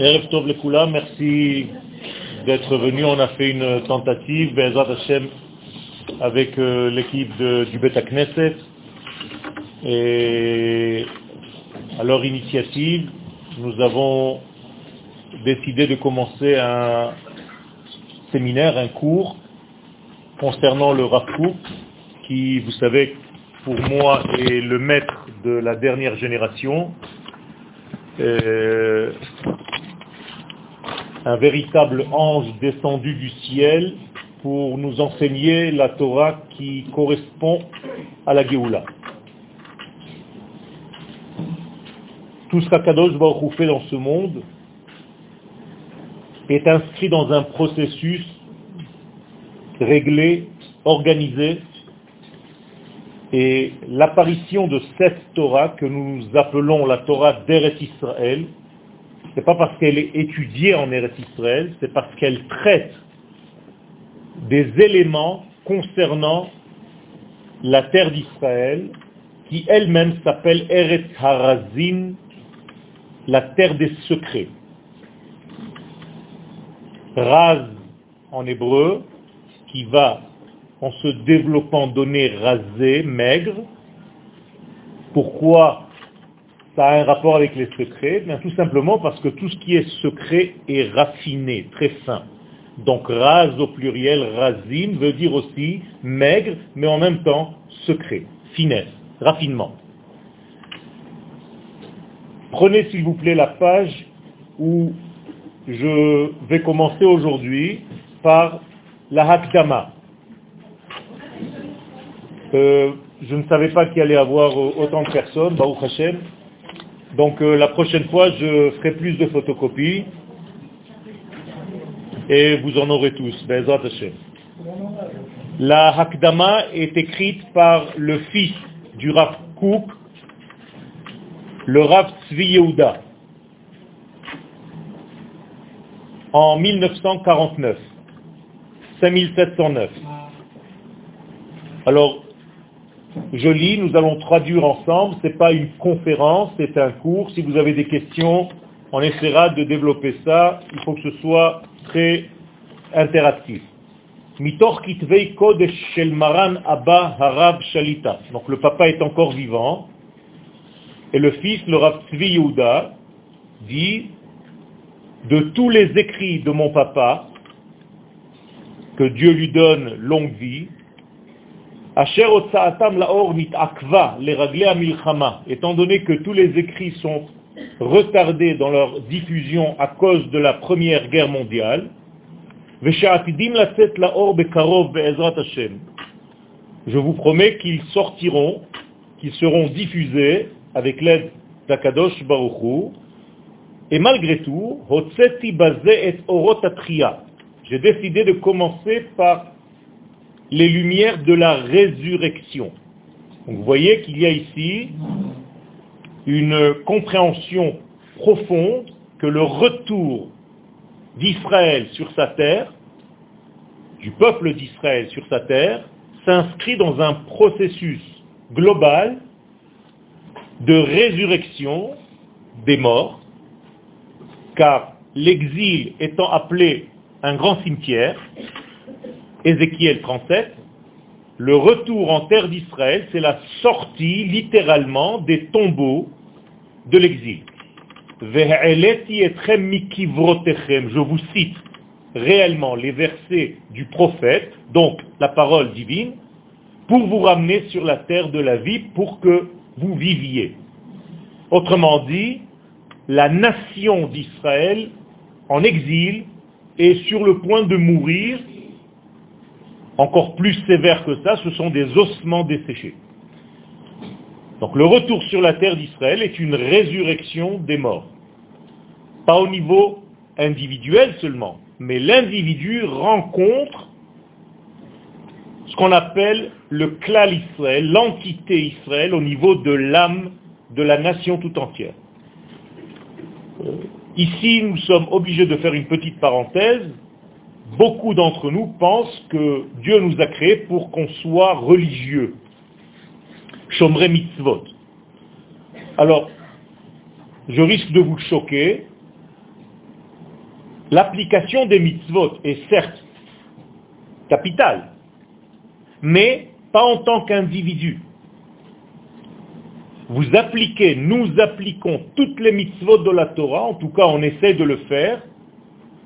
Merci d'être venu. On a fait une tentative, Bezat Hashem, avec euh, l'équipe du Beta Knesset. Et à leur initiative, nous avons décidé de commencer un séminaire, un cours concernant le Rav qui, vous savez, pour moi est le maître de la dernière génération. Euh, un véritable ange descendu du ciel pour nous enseigner la Torah qui correspond à la Géoula. Tout ce qu'Akadosh Baruch fait dans ce monde est inscrit dans un processus réglé, organisé, et l'apparition de cette Torah que nous appelons la Torah d'Eret Israël, n'est pas parce qu'elle est étudiée en Eretz Israël, c'est parce qu'elle traite des éléments concernant la terre d'Israël, qui elle-même s'appelle Eretz Harazim, la terre des secrets. Raz en hébreu, qui va en se développant donner rasé, maigre. Pourquoi ça a un rapport avec les secrets Bien tout simplement parce que tout ce qui est secret est raffiné, très fin. Donc ras au pluriel, razim, veut dire aussi maigre, mais en même temps secret, finesse, raffinement. Prenez s'il vous plaît la page où je vais commencer aujourd'hui par la Hakdama. Euh, je ne savais pas qu'il y allait avoir autant de personnes, Baruch Hashem. Donc euh, la prochaine fois, je ferai plus de photocopies. Et vous en aurez tous, Bezat Hashem. La Hakdama est écrite par le fils du Rav Kouk, le Rav Tzvi Yehuda, en 1949, 5709. Alors, je lis, nous allons traduire ensemble, ce n'est pas une conférence, c'est un cours. Si vous avez des questions, on essaiera de développer ça. Il faut que ce soit très interactif. Donc le papa est encore vivant. Et le fils, le Rav Tzvi Yehuda, dit, de tous les écrits de mon papa, que Dieu lui donne longue vie, étant donné que tous les écrits sont retardés dans leur diffusion à cause de la première guerre mondiale, je vous promets qu'ils sortiront, qu'ils seront diffusés avec l'aide d'Akadosh Baruchou, et malgré tout, j'ai décidé de commencer par les lumières de la résurrection. vous voyez qu'il y a ici une compréhension profonde que le retour d'Israël sur sa terre, du peuple d'Israël sur sa terre, s'inscrit dans un processus global de résurrection des morts, car l'exil étant appelé un grand cimetière, Ézéchiel 37, le retour en terre d'Israël, c'est la sortie littéralement des tombeaux de l'exil. Je vous cite réellement les versets du prophète, donc la parole divine, pour vous ramener sur la terre de la vie, pour que vous viviez. Autrement dit, la nation d'Israël en exil est sur le point de mourir encore plus sévère que ça, ce sont des ossements desséchés. Donc le retour sur la terre d'Israël est une résurrection des morts. Pas au niveau individuel seulement, mais l'individu rencontre ce qu'on appelle le klal Israël, l'entité Israël au niveau de l'âme de la nation tout entière. Euh, ici, nous sommes obligés de faire une petite parenthèse beaucoup d'entre nous pensent que Dieu nous a créés pour qu'on soit religieux. Shomre mitzvot. Alors, je risque de vous choquer, L'application des mitzvot est certes capitale, mais pas en tant qu'individu. Vous appliquez, nous appliquons toutes les mitzvot de la Torah, en tout cas on essaie de le faire,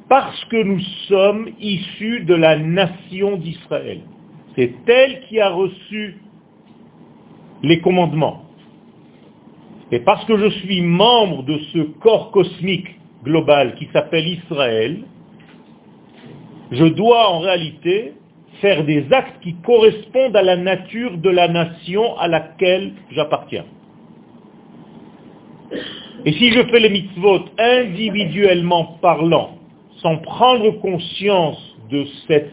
parce que nous sommes issus de la nation d'Israël. C'est elle qui a reçu les commandements. Et parce que je suis membre de ce corps cosmique global qui s'appelle Israël, je dois en réalité faire des actes qui correspondent à la nature de la nation à laquelle j'appartiens. Et si je fais les mitzvot individuellement parlant, sans prendre conscience de cette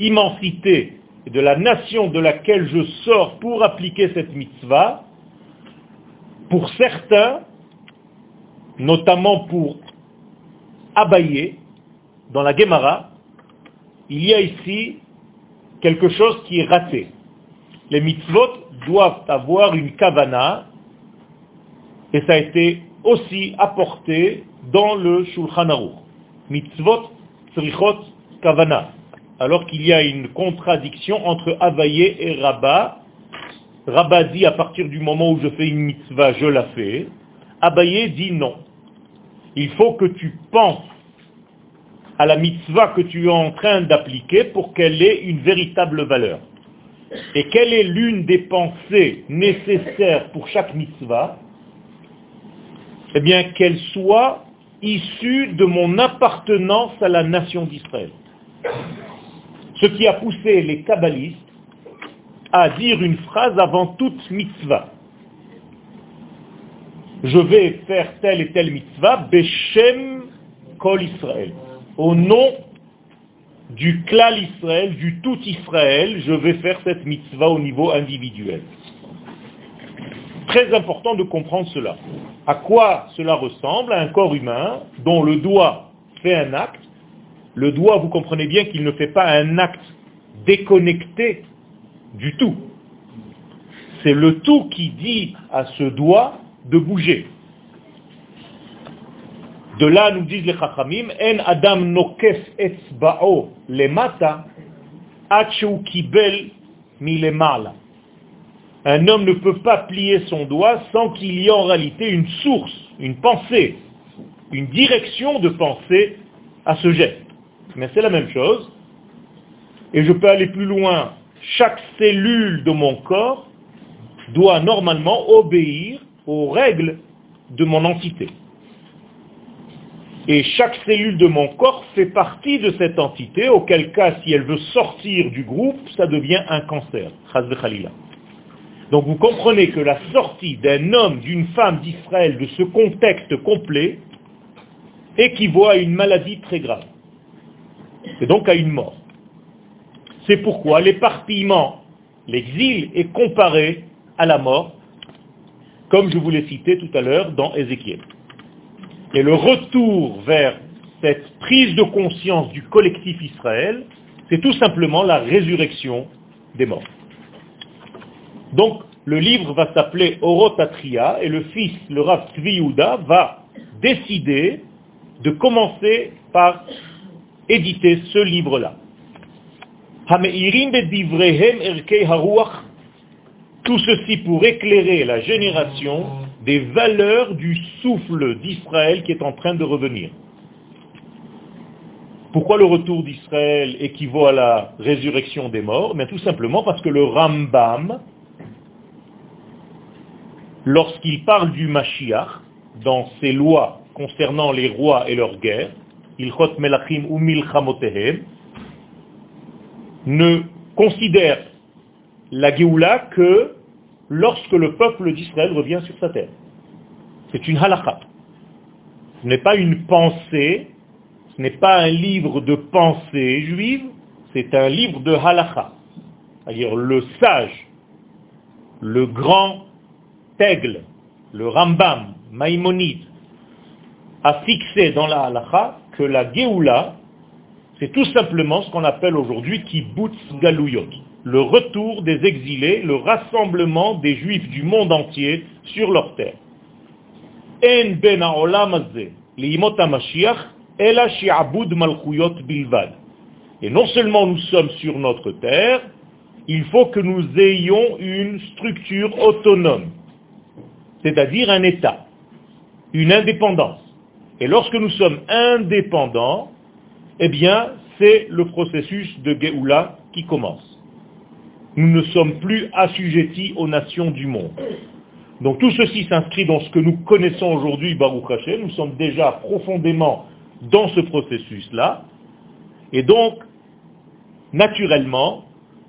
immensité et de la nation de laquelle je sors pour appliquer cette mitzvah, pour certains, notamment pour Abaye, dans la Gemara, il y a ici quelque chose qui est raté. Les mitzvot doivent avoir une kavana, et ça a été aussi apporté dans le Shulchan Aruch. Mitzvot, tzrichot, kavana. Alors qu'il y a une contradiction entre Abaye et Rabat. Rabat dit à partir du moment où je fais une mitzvah, je la fais. Abaye dit non. Il faut que tu penses à la mitzvah que tu es en train d'appliquer pour qu'elle ait une véritable valeur. Et quelle est l'une des pensées nécessaires pour chaque mitzvah? Eh bien, qu'elle soit issue de mon appartenance à la nation d'Israël. Ce qui a poussé les kabbalistes à dire une phrase avant toute mitzvah. Je vais faire telle et telle mitzvah, Beshem Kol Israël au nom du klal Israël, du tout Israël, je vais faire cette mitzvah au niveau individuel. Très important de comprendre cela. À quoi cela ressemble À un corps humain dont le doigt fait un acte. Le doigt, vous comprenez bien qu'il ne fait pas un acte déconnecté du tout. C'est le tout qui dit à ce doigt de bouger. De là, nous disent les Chachamim, En Adam nokes etzba'o lemata, kibel milemala. Un homme ne peut pas plier son doigt sans qu'il y ait en réalité une source, une pensée, une direction de pensée à ce geste. Mais c'est la même chose. Et je peux aller plus loin. Chaque cellule de mon corps doit normalement obéir aux règles de mon entité. Et chaque cellule de mon corps fait partie de cette entité, auquel cas, si elle veut sortir du groupe, ça devient un cancer. Donc vous comprenez que la sortie d'un homme, d'une femme d'Israël de ce contexte complet équivaut à une maladie très grave. Et donc à une mort. C'est pourquoi l'éparpillement, l'exil est comparé à la mort, comme je vous l'ai cité tout à l'heure dans Ézéchiel. Et le retour vers cette prise de conscience du collectif Israël, c'est tout simplement la résurrection des morts. Donc, le livre va s'appeler Orotatria et le fils, le Rav Tzvi va décider de commencer par éditer ce livre-là. Tout ceci pour éclairer la génération des valeurs du souffle d'Israël qui est en train de revenir. Pourquoi le retour d'Israël équivaut à la résurrection des morts? Mais Tout simplement parce que le Rambam, lorsqu'il parle du Mashiach, dans ses lois concernant les rois et leurs guerres, Ilchot Melachim ou Milchamotehem, ne considère la Géoula que lorsque le peuple d'Israël revient sur sa terre. C'est une halakha. Ce n'est pas une pensée, ce n'est pas un livre de pensée juive, c'est un livre de halakha. C'est-à-dire le sage, le grand Le Rambam, Maïmonide, a fixé dans la halakha que la Géoula, c'est tout simplement ce qu'on appelle aujourd'hui kibbutz galouyot le retour des exilés, le rassemblement des juifs du monde entier sur leur terre. En ben. Et non seulement nous sommes sur notre terre, il faut que nous ayons une structure autonome, c'est-à-dire un État, une indépendance. Et lorsque nous sommes indépendants, eh bien, c'est le processus de Géoula qui commence. Nous ne sommes plus assujettis aux nations du monde. Donc tout ceci s'inscrit dans ce que nous connaissons aujourd'hui, Baruch. Nous sommes déjà profondément dans ce processus-là. Et donc, naturellement,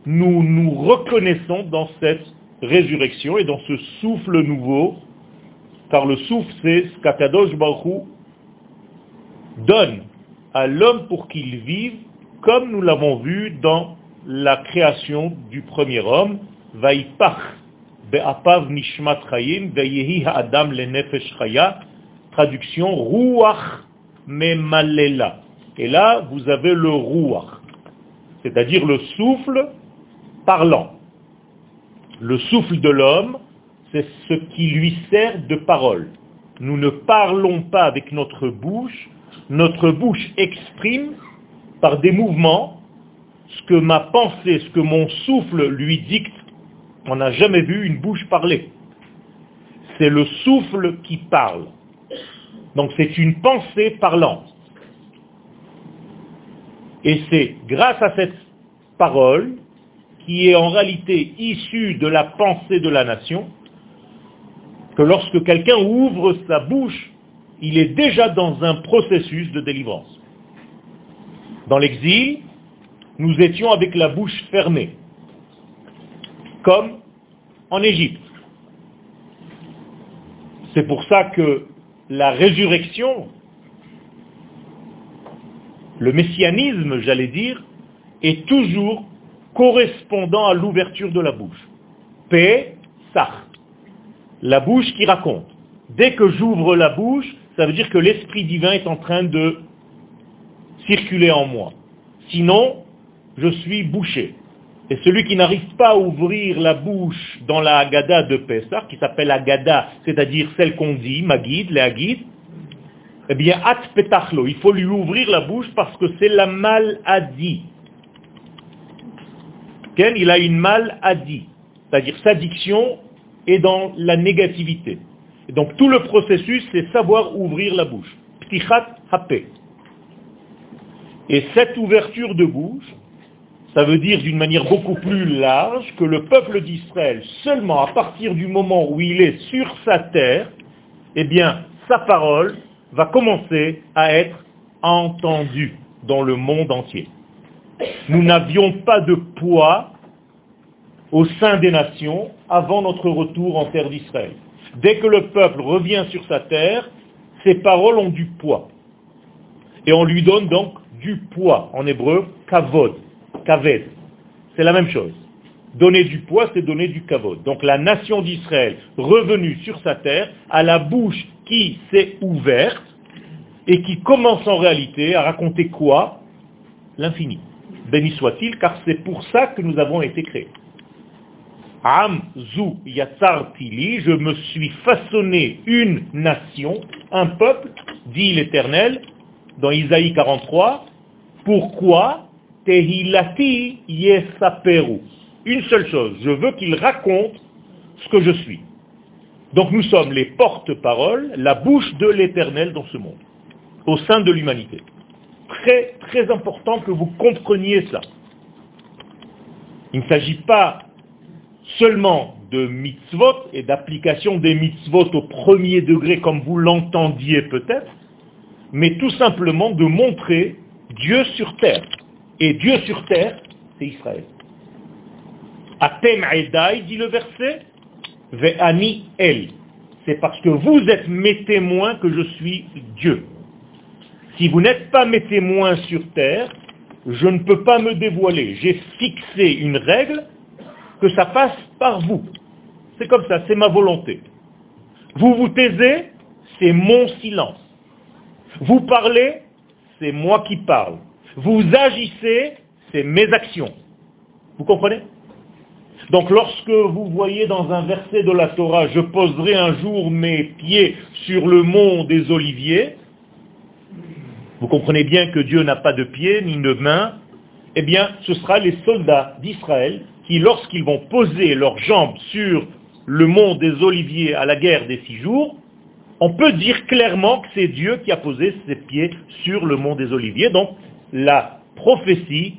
nous nous reconnaissons dans cette résurrection et dans ce souffle nouveau, car le souffle, c'est ce qu'Akadosh Baruch donne à l'homme pour qu'il vive, comme nous l'avons vu dans la création du premier homme, Vaipach be'apav nishmat chayim, ve'yehi ha'adam lenefesh chaya, traduction, ruach memalela. Et là, vous avez le ruach, c'est-à-dire le souffle parlant. Le souffle de l'homme, c'est ce qui lui sert de parole. Nous ne parlons pas avec notre bouche, notre bouche exprime par des mouvements ce que ma pensée, ce que mon souffle lui dicte. On n'a jamais vu une bouche parler. C'est le souffle qui parle. Donc c'est une pensée parlante. Et c'est grâce à cette parole, qui est en réalité issue de la pensée de la nation, que lorsque quelqu'un ouvre sa bouche, il est déjà dans un processus de délivrance. Dans l'exil, nous étions avec la bouche fermée, comme en Égypte. C'est pour ça que la résurrection, le messianisme, j'allais dire, est toujours correspondant à l'ouverture de la bouche. Paix, sach. La bouche qui raconte. Dès que j'ouvre la bouche, ça veut dire que l'Esprit divin est en train de circuler en moi. Sinon, je suis bouché. Et celui qui n'arrive pas à ouvrir la bouche dans la Haggadah de Pessah, qui s'appelle Haggadah, c'est-à-dire celle qu'on dit, Magid, les Hagid, eh bien, at petachlo, il faut lui ouvrir la bouche parce que c'est la maladie. Ken, il a une maladie, c'est-à-dire sa diction est dans la négativité. Et donc tout le processus, c'est savoir ouvrir la bouche. Ptichat hape. Et cette ouverture de bouche, ça veut dire d'une manière beaucoup plus large que le peuple d'Israël, seulement à partir du moment où il est sur sa terre, eh bien, sa parole va commencer à être entendue dans le monde entier. Nous n'avions pas de poids au sein des nations avant notre retour en terre d'Israël. Dès que le peuple revient sur sa terre, ses paroles ont du poids. Et on lui donne donc du poids, en hébreu, kavod kaved. C'est la même chose. Donner du poids, c'est donner du kavod. Donc la nation d'Israël, revenue sur sa terre, a la bouche qui s'est ouverte et qui commence en réalité à raconter quoi? L'infini. Béni soit-il, car c'est pour ça que nous avons été créés. Am zu je me suis façonné une nation, un peuple, dit l'Éternel, dans Isaïe 43. Pourquoi Tehilati yesaperu? Une seule chose, je veux qu'il raconte ce que je suis. Donc nous sommes les porte-paroles, la bouche de l'éternel dans ce monde, au sein de l'humanité. Très, très important que vous compreniez ça. Il ne s'agit pas seulement de mitzvot et d'application des mitzvot au premier degré comme vous l'entendiez peut-être, mais tout simplement de montrer Dieu sur terre. Et Dieu sur terre, c'est Israël. Atem Edaï, dit le verset, Ve'ani El. C'est parce que vous êtes mes témoins que je suis Dieu. Si vous n'êtes pas mes témoins sur terre, je ne peux pas me dévoiler. J'ai fixé une règle que ça passe par vous. C'est comme ça, c'est ma volonté. Vous vous taisez, c'est mon silence. Vous parlez, c'est moi qui parle. Vous agissez, c'est mes actions. Vous comprenez? Donc lorsque vous voyez dans un verset de la Torah, je poserai un jour mes pieds sur le mont des Oliviers, vous comprenez bien que Dieu n'a pas de pieds ni de mains, eh bien, ce sera les soldats d'Israël qui, lorsqu'ils vont poser leurs jambes sur le mont des Oliviers à la guerre des six jours, on peut dire clairement que c'est Dieu qui a posé ses pieds sur le mont des Oliviers. Donc, la prophétie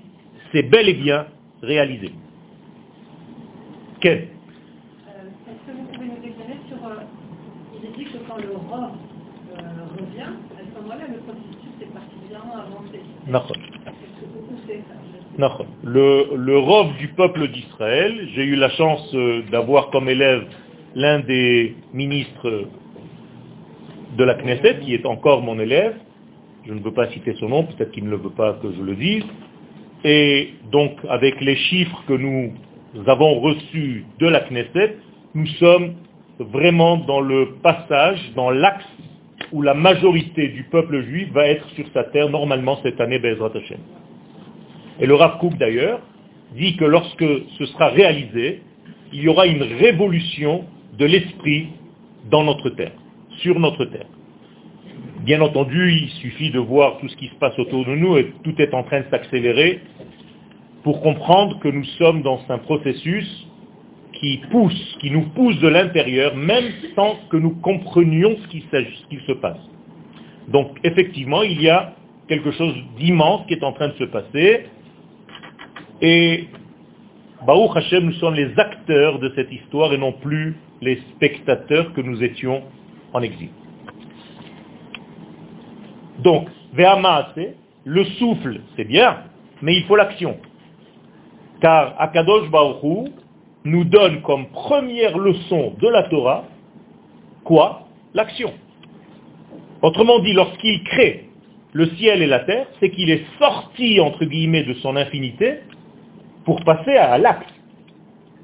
s'est bel et bien réalisée. Quel Est-ce que vous pouvez nous éclairer sur... Euh, il est dit que quand le roi euh, revient, à ce moment-là, le processus est particulièrement avancé. Le, le du peuple d'Israël, j'ai eu la chance euh, d'avoir comme élève l'un des ministres de la Knesset, qui est encore mon élève, je ne veux pas citer son nom, peut-être qu'il ne veut pas que je le dise, et donc avec les chiffres que nous avons reçus de la Knesset, nous sommes vraiment dans le passage, dans l'axe où la majorité du peuple juif va être sur sa terre normalement cette année, Bezrat Hashem. Et le Rav Kook d'ailleurs dit que lorsque ce sera réalisé, il y aura une révolution de l'esprit dans notre terre, sur notre terre. Bien entendu, il suffit de voir tout ce qui se passe autour de nous et tout est en train de s'accélérer pour comprendre que nous sommes dans un processus qui pousse, qui nous pousse de l'intérieur, même sans que nous comprenions ce qui, ce se passe. Donc effectivement, il y a quelque chose d'immense qui est en train de se passer. Et Baruch Hashem, nous sommes les acteurs de cette histoire et non plus les spectateurs que nous étions en exil. Donc, le souffle, c'est bien, mais il faut l'action. Car Akadosh Baruch nous donne comme première leçon de la Torah, quoi? L'action. Autrement dit, lorsqu'il crée le ciel et la terre, c'est qu'il est sorti, entre guillemets, de son infinité pour passer à l'acte.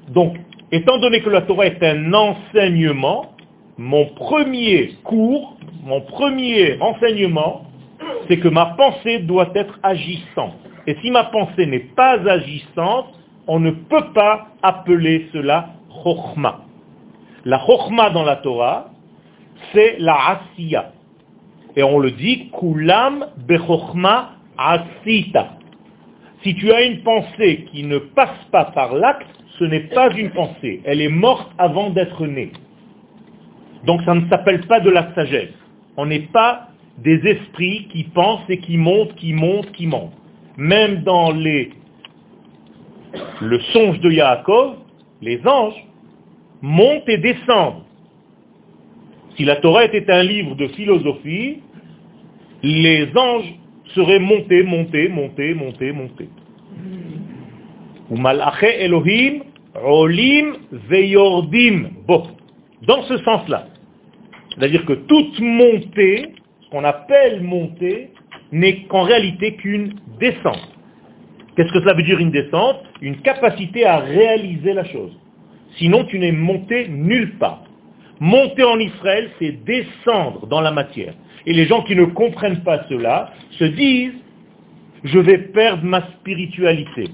Donc, étant donné que la Torah est un enseignement, mon premier cours, mon premier enseignement, c'est que ma pensée doit être agissante. Et si ma pensée n'est pas agissante, on ne peut pas appeler cela chokhma. La chokhma dans la Torah, c'est la asiya. Et on le dit, kulam bechokhma asita. Si tu as une pensée qui ne passe pas par l'acte, ce n'est pas une pensée. Elle est morte avant d'être née. Donc ça ne s'appelle pas de la sagesse. On n'est pas des esprits qui pensent et qui montent, qui montent, qui montent. Même dans les, le songe de Yaakov, les anges montent et descendent. Si la Torah était un livre de philosophie, les anges seraient montés, montés, montés, montés, montés. Ou Elohim, Veyordim. Bon, dans ce sens-là. C'est-à-dire que toute montée, ce qu'on appelle montée, n'est qu'en réalité qu'une descente. Qu'est-ce que cela veut dire une descente? Une capacité à réaliser la chose. Sinon, tu n'es monté nulle part. Monter en Israël, c'est descendre dans la matière. Et les gens qui ne comprennent pas cela se disent, je vais perdre ma spiritualité.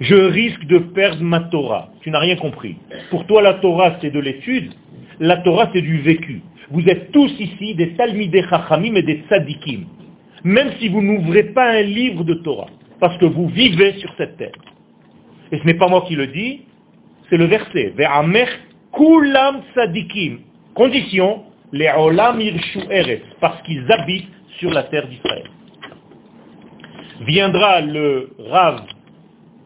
Je risque de perdre ma Torah. Tu n'as rien compris. Pour toi, la Torah, c'est de l'étude. La Torah, c'est du vécu. Vous êtes tous ici des Talmidei Chachamim et des Tzadikim. Même si vous n'ouvrez pas un livre de Torah. Parce que vous vivez sur cette terre. Et ce n'est pas moi qui le dis, c'est le verset. Ve'amer tzadikim. Condition, les olam irshu. Parce qu'ils habitent sur la terre d'Israël. Viendra le Rav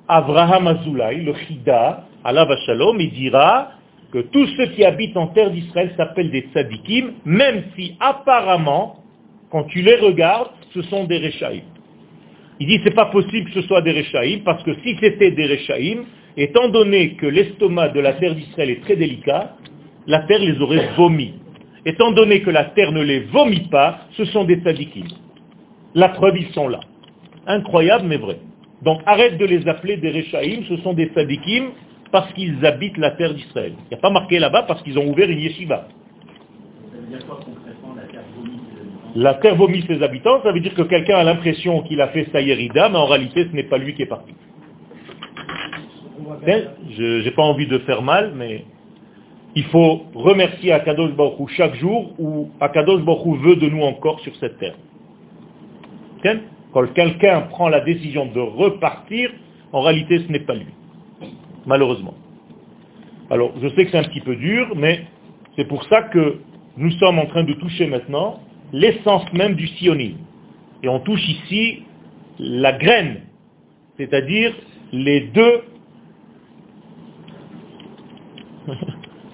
Avraham Azoulay, le Chida, Allah Shalom, il dira que tous ceux qui habitent en terre d'Israël s'appellent des tzadikim, même si apparemment, quand tu les regardes, ce sont des Rechaïm. Il dit c'est pas possible que ce soit des Rechaïm, parce que si c'était des Rechaïm, étant donné que l'estomac de la terre d'Israël est très délicat, la terre les aurait vomis. Étant donné que la terre ne les vomit pas, ce sont des tzadikim. La preuve, ils sont là. Incroyable, mais vrai. Donc arrête de les appeler des Rechaïm, ce sont des tzadikim parce qu'ils habitent la terre d'Israël. Il n'y a pas marqué là-bas parce qu'ils ont ouvert une yeshiva. La terre vomit ses habitants Ça veut dire que quelqu'un a l'impression qu'il a fait Sayerida, mais en réalité ce n'est pas lui qui est parti. Je n'ai pas envie de faire mal, mais il faut remercier Akadosh Baruch chaque jour où Akadosh Baruch veut de nous encore sur cette terre. Quand quelqu'un prend la décision de repartir, en réalité ce n'est pas lui. Malheureusement. Alors je sais que c'est un petit peu dur, mais c'est pour ça que nous sommes en train de toucher maintenant l'essence même du sionisme. Et on touche ici la graine, c'est-à-dire les deux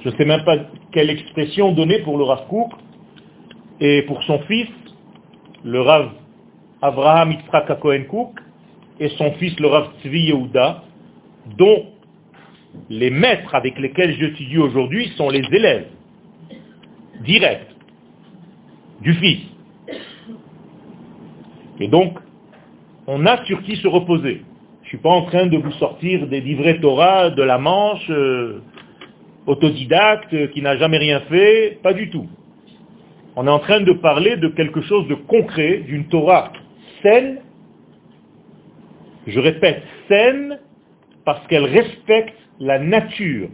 je ne sais même pas quelle expression donner pour le Rav Kook et pour son fils, le Rav Abraham Yitzhak Cohen Kook, et son fils, le Rav Tzvi Yehuda, dont les maîtres avec lesquels j'étudie aujourd'hui sont les élèves directs du fils. Et donc, on a sur qui se reposer. Je ne suis pas en train de vous sortir des livrets Torah de la Manche, euh, autodidacte, qui n'a jamais rien fait, pas du tout. On est en train de parler de quelque chose de concret, d'une Torah saine, je répète, saine, parce qu'elle respecte la nature.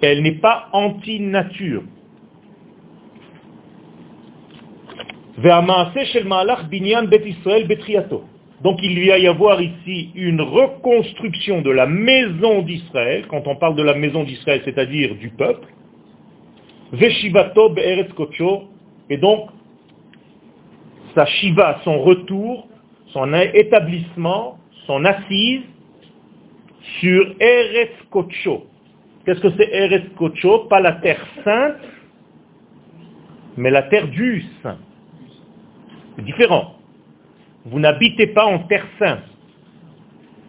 Elle n'est pas anti-nature. Donc il va y avoir ici une reconstruction de la maison d'Israël, quand on parle de la maison d'Israël, c'est-à-dire du peuple, Veshivato et donc sa shiva, son retour, son établissement, son assise sur Eretz Kocho. Qu'est-ce que c'est Eretz Kocho Pas la terre sainte, mais la terre du saint. C'est différent. Vous n'habitez pas en terre sainte.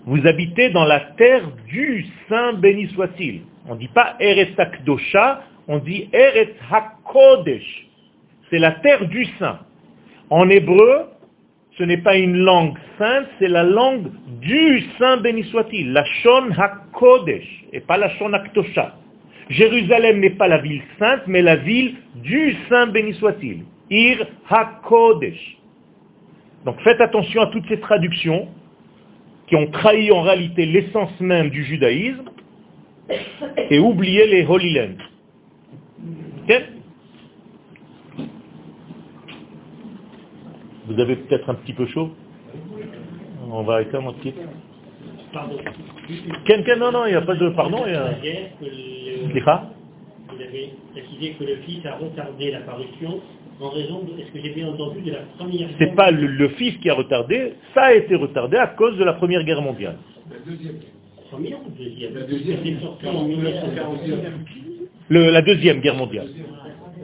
Vous habitez dans la terre du Saint béni soit-il. On ne dit pas Eretz Akdosha, on dit Eretz HaKodesh. C'est la terre du Saint. En hébreu, ce n'est pas une langue sainte, c'est la langue du Saint béni soit-il, la Shon HaKodesh, et pas la Shon Aktosha. Jérusalem n'est pas la ville sainte, mais la ville du Saint béni soit-il. Ir HaKodesh. Donc faites attention à toutes ces traductions qui ont trahi en réalité l'essence même du judaïsme et oubliez les Holy Land. Vous avez peut-être un petit peu chaud? On va arrêter un petit Pardon. non, non, il n'y a pas de pardon. Il y a... Vous avez précisé que le fils a retardé l'apparition en raison, de, est-ce que j'ai bien entendu, de la première guerre C'est pas le, fils qui a retardé, ça a été retardé à cause de la Première Guerre mondiale. La deuxième. Première ou deuxième La deuxième. en 1949. la deuxième guerre mondiale.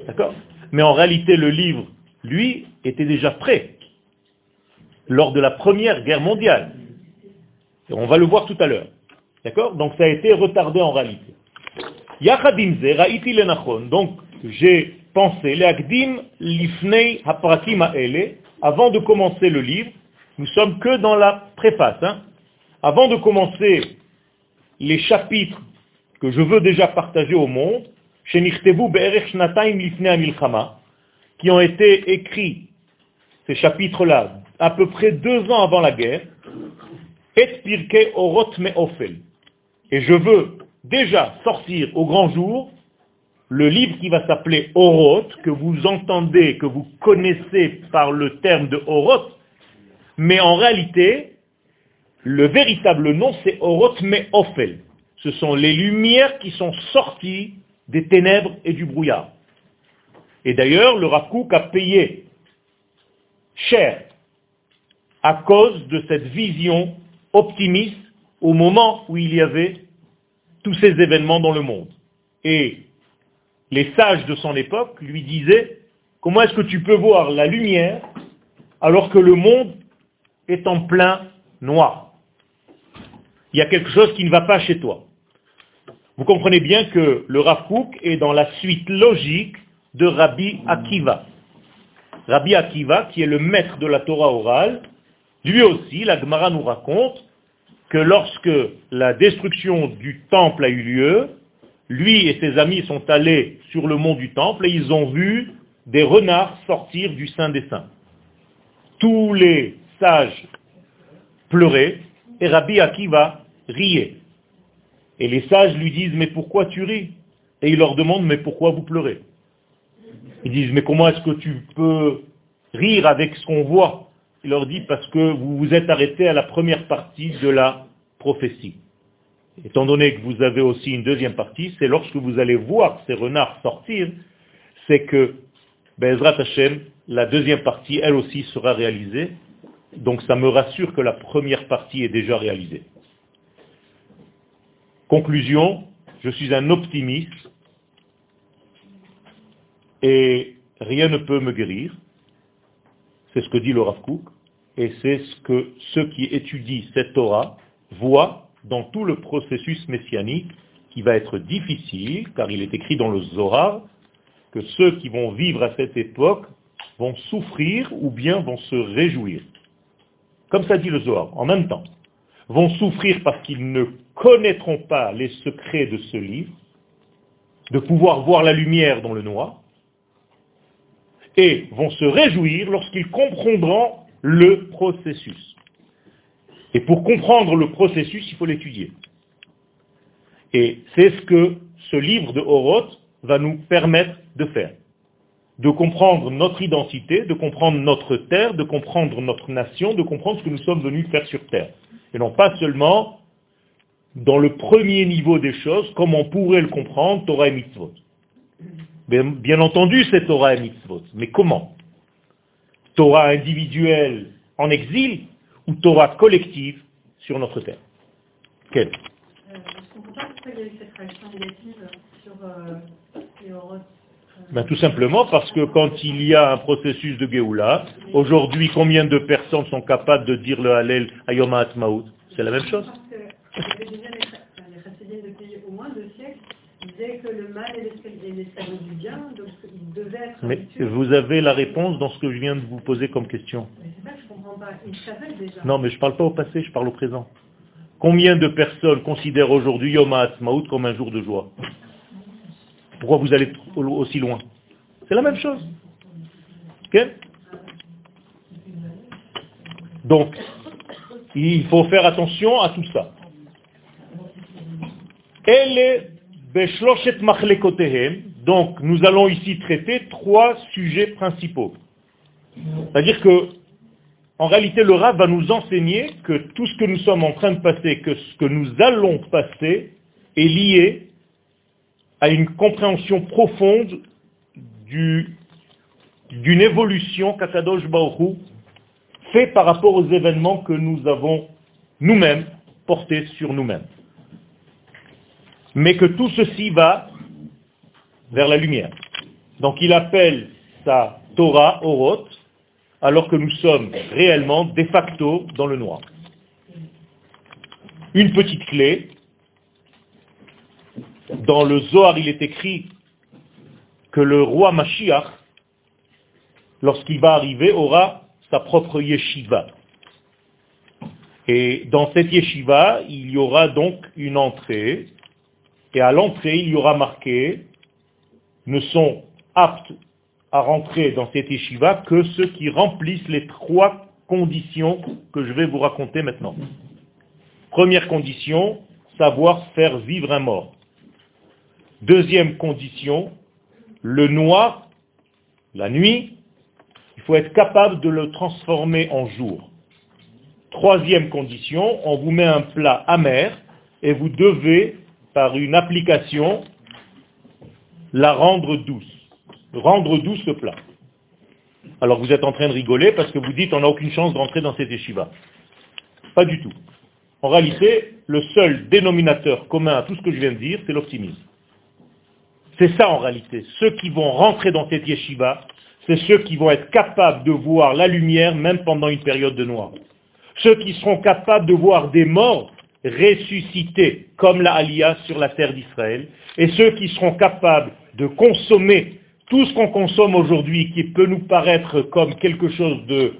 D'accord? Mais en réalité, le livre, lui, était déjà prêt lors de la Première Guerre mondiale. Et on va le voir tout à l'heure. D'accord? Donc ça a été retardé en réalité. Yachadimze, Ra'iti Lenachon. Donc j'ai pensé, Leakdim Lifnei Haprakim Ele, avant de commencer le livre, nous sommes que dans la préface. Hein. Avant de commencer les chapitres que je veux déjà partager au monde, qui ont été écrits, ces chapitres-là, à peu près deux ans avant la guerre, et pirke orot Et je veux déjà sortir au grand jour le livre qui va s'appeler Oroth, que vous entendez, que vous connaissez par le terme de Oroth, mais en réalité, le véritable nom c'est Oroth Me'ophel. Ce sont les lumières qui sont sorties des ténèbres et du brouillard. Et d'ailleurs, le Rakouk a payé cher à cause de cette vision optimiste au moment où il y avait tous ces événements dans le monde. Les sages de son époque lui disaient, comment est-ce que tu peux voir la lumière alors que le monde est en plein noir? Il y a quelque chose qui ne va pas chez toi. Vous comprenez bien que le Rav est dans la suite logique de Rabbi Akiva. Rabbi Akiva, qui est le maître de la Torah orale, lui aussi, la Gemara nous raconte que lorsque la destruction du temple a eu lieu, lui et ses amis sont allés sur le mont du temple et ils ont vu des renards sortir du Saint des Saints. Tous les sages pleuraient et Rabbi Akiva riait. Et les sages lui disent, mais pourquoi tu ris? Et il leur demande, mais pourquoi vous pleurez? Ils disent, mais comment est-ce que tu peux rire avec ce qu'on voit? Il leur dit, parce que vous vous êtes arrêté à la première partie de la prophétie. Étant donné que vous avez aussi une deuxième partie, c'est lorsque vous allez voir ces renards sortir, c'est que Bezrat Hashem, la deuxième partie, elle aussi sera réalisée. Donc ça me rassure que la première partie est déjà réalisée. Conclusion, je suis un optimiste et rien ne peut me guérir. C'est ce que dit le Rav Kook, et c'est ce que ceux qui étudient cette Torah voient dans tout le processus messianique qui va être difficile, car il est écrit dans le Zohar que ceux qui vont vivre à cette époque vont souffrir ou bien vont se réjouir. Comme ça dit le Zohar, en même temps. Vont souffrir parce qu'ils ne connaîtront pas les secrets de ce livre, de pouvoir voir la lumière dans le noir, et vont se réjouir lorsqu'ils comprendront le processus. Et pour comprendre le processus, il faut l'étudier. Et c'est ce que ce livre de Horoth va nous permettre de faire. De comprendre notre identité, de comprendre notre terre, de comprendre notre nation, de comprendre ce que nous sommes venus faire sur terre. Et non pas seulement dans le premier niveau des choses, comme on pourrait le comprendre, Torah et Mitzvot. Bien, entendu, c'est Torah et Mitzvot. Mais comment? Torah individuelle en exil ou Torah collective sur notre terre Quelle Euh, je ne comprends pas pourquoi il y a eu cette réaction négative sur euh, les. Euh, ben, Tout simplement parce que quand il y a un processus de Géoula, aujourd'hui, combien de personnes sont capables de dire le Hallel Ayom Ha'atzmaut C'est la même chose. Mais vous avez la réponse dans ce que je viens de vous poser comme question. Déjà. Non, mais je ne parle pas au passé, je parle au présent. Combien de personnes considèrent aujourd'hui Yom HaAtzmaut comme un jour de joie? Pourquoi vous allez au- aussi loin? C'est la même chose. Donc, il faut faire attention à tout ça. Donc, nous allons ici traiter trois sujets principaux. C'est-à-dire que en réalité, le Rav va nous enseigner que tout ce que nous sommes en train de passer, que ce que nous allons passer, est lié à une compréhension profonde du- d'une évolution qu'Akadosh Hu fait par rapport aux événements que nous avons nous-mêmes portés sur nous-mêmes. Mais que tout ceci va vers la lumière. Donc il appelle sa Torah Oroth, alors que nous sommes réellement de facto dans le noir. Une petite clé, dans le Zohar il est écrit que le roi Mashiach, lorsqu'il va arriver, aura sa propre yeshiva. Et dans cette yeshiva, il y aura donc une entrée, et à l'entrée, il y aura marqué, ne sont aptes à rentrer dans cette yeshiva que ceux qui remplissent les trois conditions que je vais vous raconter maintenant. Première condition, savoir faire vivre un mort. Deuxième condition, le noir, la nuit, il faut être capable de le transformer en jour. Troisième condition, on vous met un plat amer et vous devez, par une application, la rendre douce rendre doux ce plat. Alors vous êtes en train de rigoler parce que vous dites on n'a aucune chance de rentrer dans cette yeshiva. Pas du tout. En réalité, le seul dénominateur commun à tout ce que je viens de dire, c'est l'optimisme. C'est ça en réalité. Ceux qui vont rentrer dans cette yeshiva, c'est ceux qui vont être capables de voir la lumière même pendant une période de noir. Ceux qui seront capables de voir des morts ressuscités comme la Aliyah sur la terre d'Israël, et ceux qui seront capables de consommer tout ce qu'on consomme aujourd'hui qui peut nous paraître comme quelque chose de,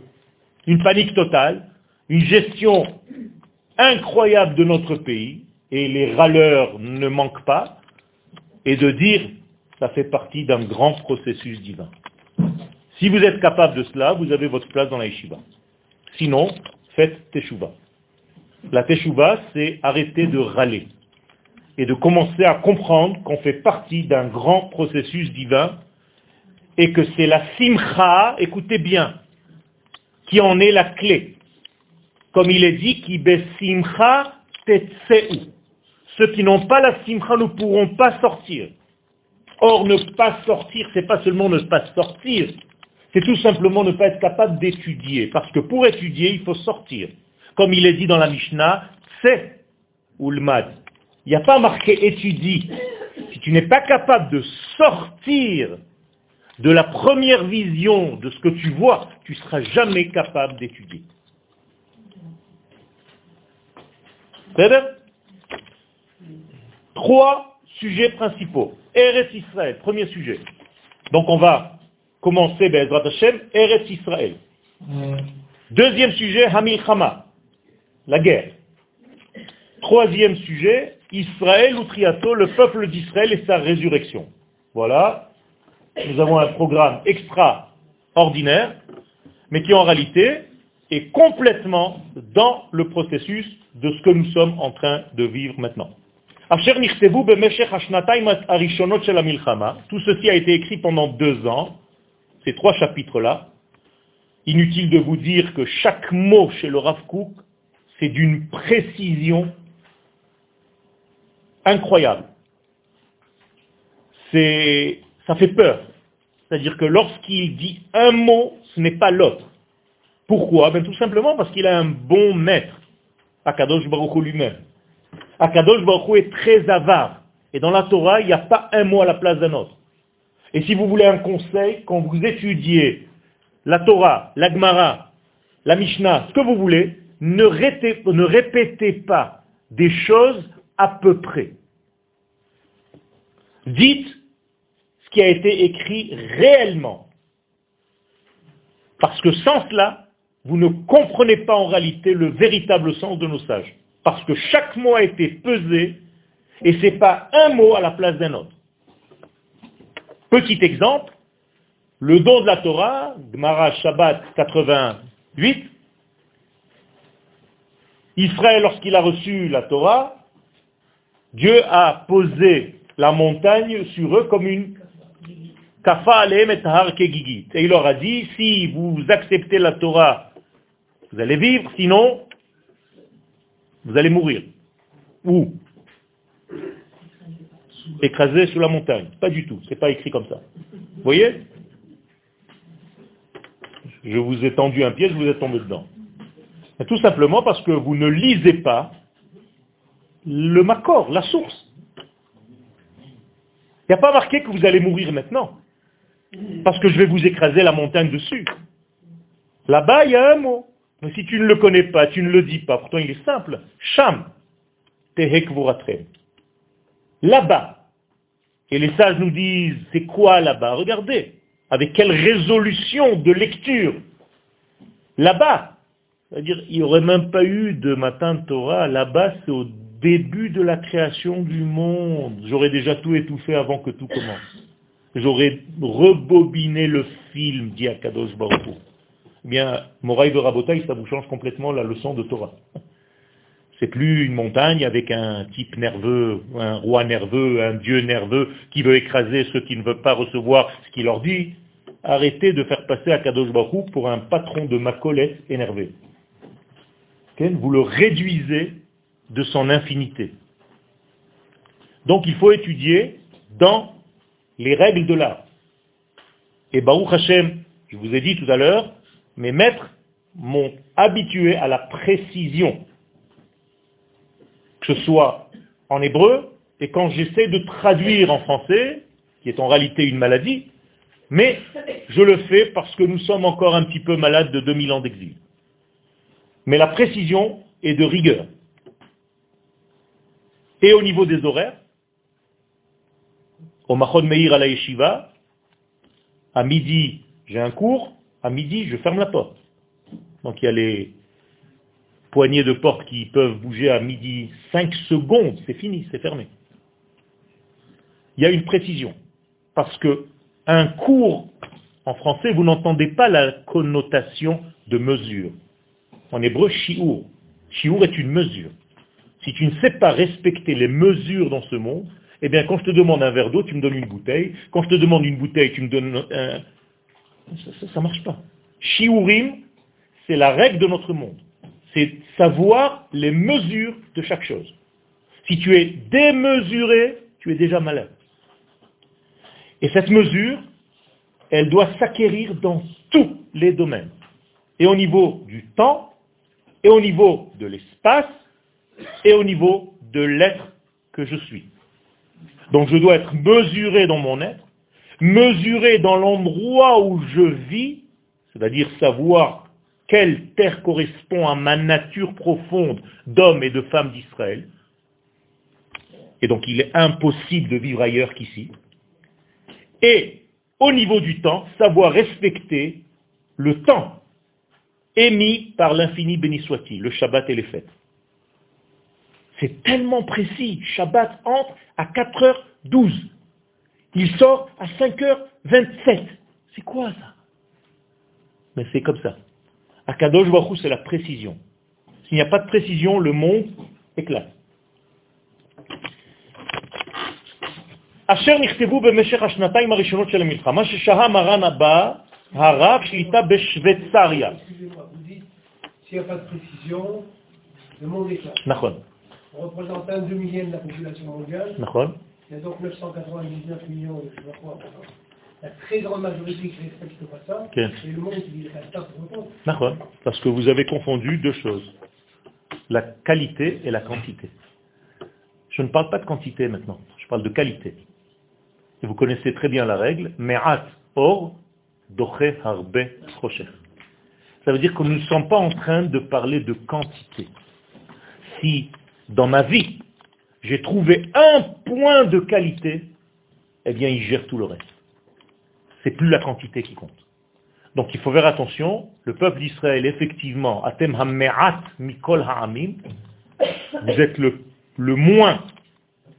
une panique totale, une gestion incroyable de notre pays, et les râleurs ne manquent pas, et de dire, ça fait partie d'un grand processus divin. Si vous êtes capable de cela, vous avez votre place dans la yeshiva. Sinon, faites teshuva. La teshuva, c'est arrêter de râler. et de commencer à comprendre qu'on fait partie d'un grand processus divin et que c'est la simcha, écoutez bien, qui en est la clé. Comme il est dit, qui simcha tetseu. Ceux qui n'ont pas la simcha ne pourront pas sortir. Or, ne pas sortir, c'est pas seulement ne pas sortir, c'est tout simplement ne pas être capable d'étudier. Parce que pour étudier, il faut sortir. Comme il est dit dans la Mishnah, c'est ulmad. Il n'y a pas marqué étudie. Si tu n'es pas capable de sortir de la première vision de ce que tu vois, tu ne seras jamais capable d'étudier. Trois sujets principaux. Eretz Israël, premier sujet. Donc on va commencer, Be'ezrat Hashem, Eretz Israël. Deuxième sujet, Hamil Hama, la guerre. Troisième sujet, Israël ou Triato, le peuple d'Israël et sa résurrection. Voilà. Nous avons un programme extraordinaire, mais qui en réalité est complètement dans le processus de ce que nous sommes en train de vivre maintenant. Tout ceci a été écrit pendant deux ans, ces trois chapitres-là. Inutile de vous dire que chaque mot chez le Rav Kook, c'est d'une précision incroyable. C'est, ça fait peur. C'est-à-dire que lorsqu'il dit un mot, ce n'est pas l'autre. Pourquoi? Ben, Tout simplement parce qu'il a un bon maître, Akadosh Baruch lui-même. Akadosh Baruch est très avare. Et dans la Torah, il n'y a pas un mot à la place d'un autre. Et si vous voulez un conseil, quand vous étudiez la Torah, la Gemara, la Mishnah, ce que vous voulez, ne répétez, ne répétez pas des choses à peu près. Dites qui a été écrit réellement. Parce que sans cela, vous ne comprenez pas en réalité le véritable sens de nos sages. Parce que chaque mot a été pesé et ce n'est pas un mot à la place d'un autre. Petit exemple, le don de la Torah, Gmara Shabbat 88, Israël, lorsqu'il a reçu la Torah, Dieu a posé la montagne sur eux comme une Et il leur a dit, si vous acceptez la Torah, vous allez vivre, sinon, vous allez mourir. Où? Écrasé sous la montagne. Pas du tout, c'est pas écrit comme ça. Vous voyez? Je vous ai tendu un piège, vous êtes tombé dedans. Tout simplement parce que vous ne lisez pas le Makor, la source. Il n'y a pas marqué que vous allez mourir maintenant. Parce que je vais vous écraser la montagne dessus. Là-bas, il y a un mot. Mais si tu ne le connais pas, tu ne le dis pas. Pourtant, il est simple. Sham. Tehek Là-bas. Et les sages nous disent, c'est quoi là-bas? Regardez. Avec quelle résolution de lecture. Là-bas. C'est-à-dire, il n'y aurait même pas eu de matin de Torah. Là-bas, c'est au début de la création du monde. J'aurais déjà tout étouffé avant que tout commence. J'aurais rebobiné le film, dit Akadosh Baruch Eh bien, Moraï de Rabotaï, ça vous change complètement la leçon de Torah. C'est plus une montagne avec un type nerveux, un roi nerveux, un dieu nerveux qui veut écraser ceux qui ne veulent pas recevoir ce qu'il leur dit. Arrêtez de faire passer Akadosh Baruch pour un patron de macolette énervé. Vous le réduisez de son infinité. Donc il faut étudier dans les règles de l'art. Et Baruch Hashem, je vous ai dit tout à l'heure, mes maîtres m'ont habitué à la précision, que ce soit en hébreu, et quand j'essaie de traduire en français, qui est en réalité une maladie, mais je le fais parce que nous sommes encore un petit peu malades de 2000 ans d'exil. Mais la précision est de rigueur. Et au niveau des horaires, au Mahon Meir à la Yeshiva, à midi, j'ai un cours, à midi, je ferme la porte. Donc il y a les poignées de porte qui peuvent bouger à midi 5 secondes, c'est fini, c'est fermé. Il y a une précision. Parce que un cours en français, vous n'entendez pas la connotation de mesure. En hébreu, shiur. Shiur est une mesure. Si tu ne sais pas respecter les mesures dans ce monde, eh bien, quand je te demande un verre d'eau, tu me donnes une bouteille. Quand je te demande une bouteille, tu me donnes un... Ça ne marche pas. Shiurim, c'est la règle de notre monde. C'est savoir les mesures de chaque chose. Si tu es démesuré, tu es déjà malade. Et cette mesure, elle doit s'acquérir dans tous les domaines. Et au niveau du temps, et au niveau de l'espace, et au niveau de l'être que je suis. Donc je dois être mesuré dans mon être, mesuré dans l'endroit où je vis, c'est-à-dire savoir quelle terre correspond à ma nature profonde d'homme et de femme d'Israël. Et donc il est impossible de vivre ailleurs qu'ici. Et au niveau du temps, savoir respecter le temps émis par l'infini béni soit-il, le Shabbat et les fêtes. C'est tellement précis. Shabbat entre à 4h12. Il sort à 5h27. C'est quoi ça Mais c'est comme ça. À Kadosh Baruch c'est la précision. S'il n'y a pas de précision, le monde éclate. אשר נכתבו במשך השנתיים הראשונות של המלחמה, ששהה מרן הבא, הרב שליטה בשוויצריה. נכון. représente un demi-millième de la population mondiale. Il y a donc 999 millions de Chinois. La très grande majorité qui ne respecte pas ça, le monde qui. Parce que vous avez confondu deux choses, la qualité et la quantité. Je ne parle pas de quantité maintenant, je parle de qualité. Et vous connaissez très bien la règle, Me'at or doche harbe rocher. Ça veut dire que nous ne sommes pas en train de parler de quantité. Si dans ma vie, j'ai trouvé un point de qualité, eh bien, il gère tout le reste. C'est plus la quantité qui compte. Donc il faut faire attention, le peuple d'Israël, effectivement, Atem Hamme'at Mikol Ha'amim, vous êtes le, le moins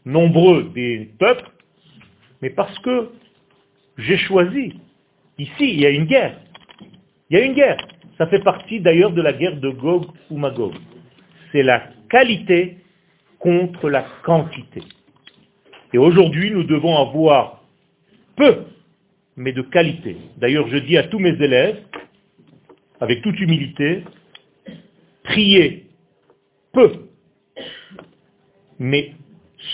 nombreux des peuples, mais parce que j'ai choisi. Ici, il y a une guerre. Il y a une guerre. Ça fait partie d'ailleurs de la guerre de Gog ou Magog. C'est la qualité contre la quantité. Et aujourd'hui, nous devons avoir peu, mais de qualité. D'ailleurs, je dis à tous mes élèves, avec toute humilité, priez peu, mais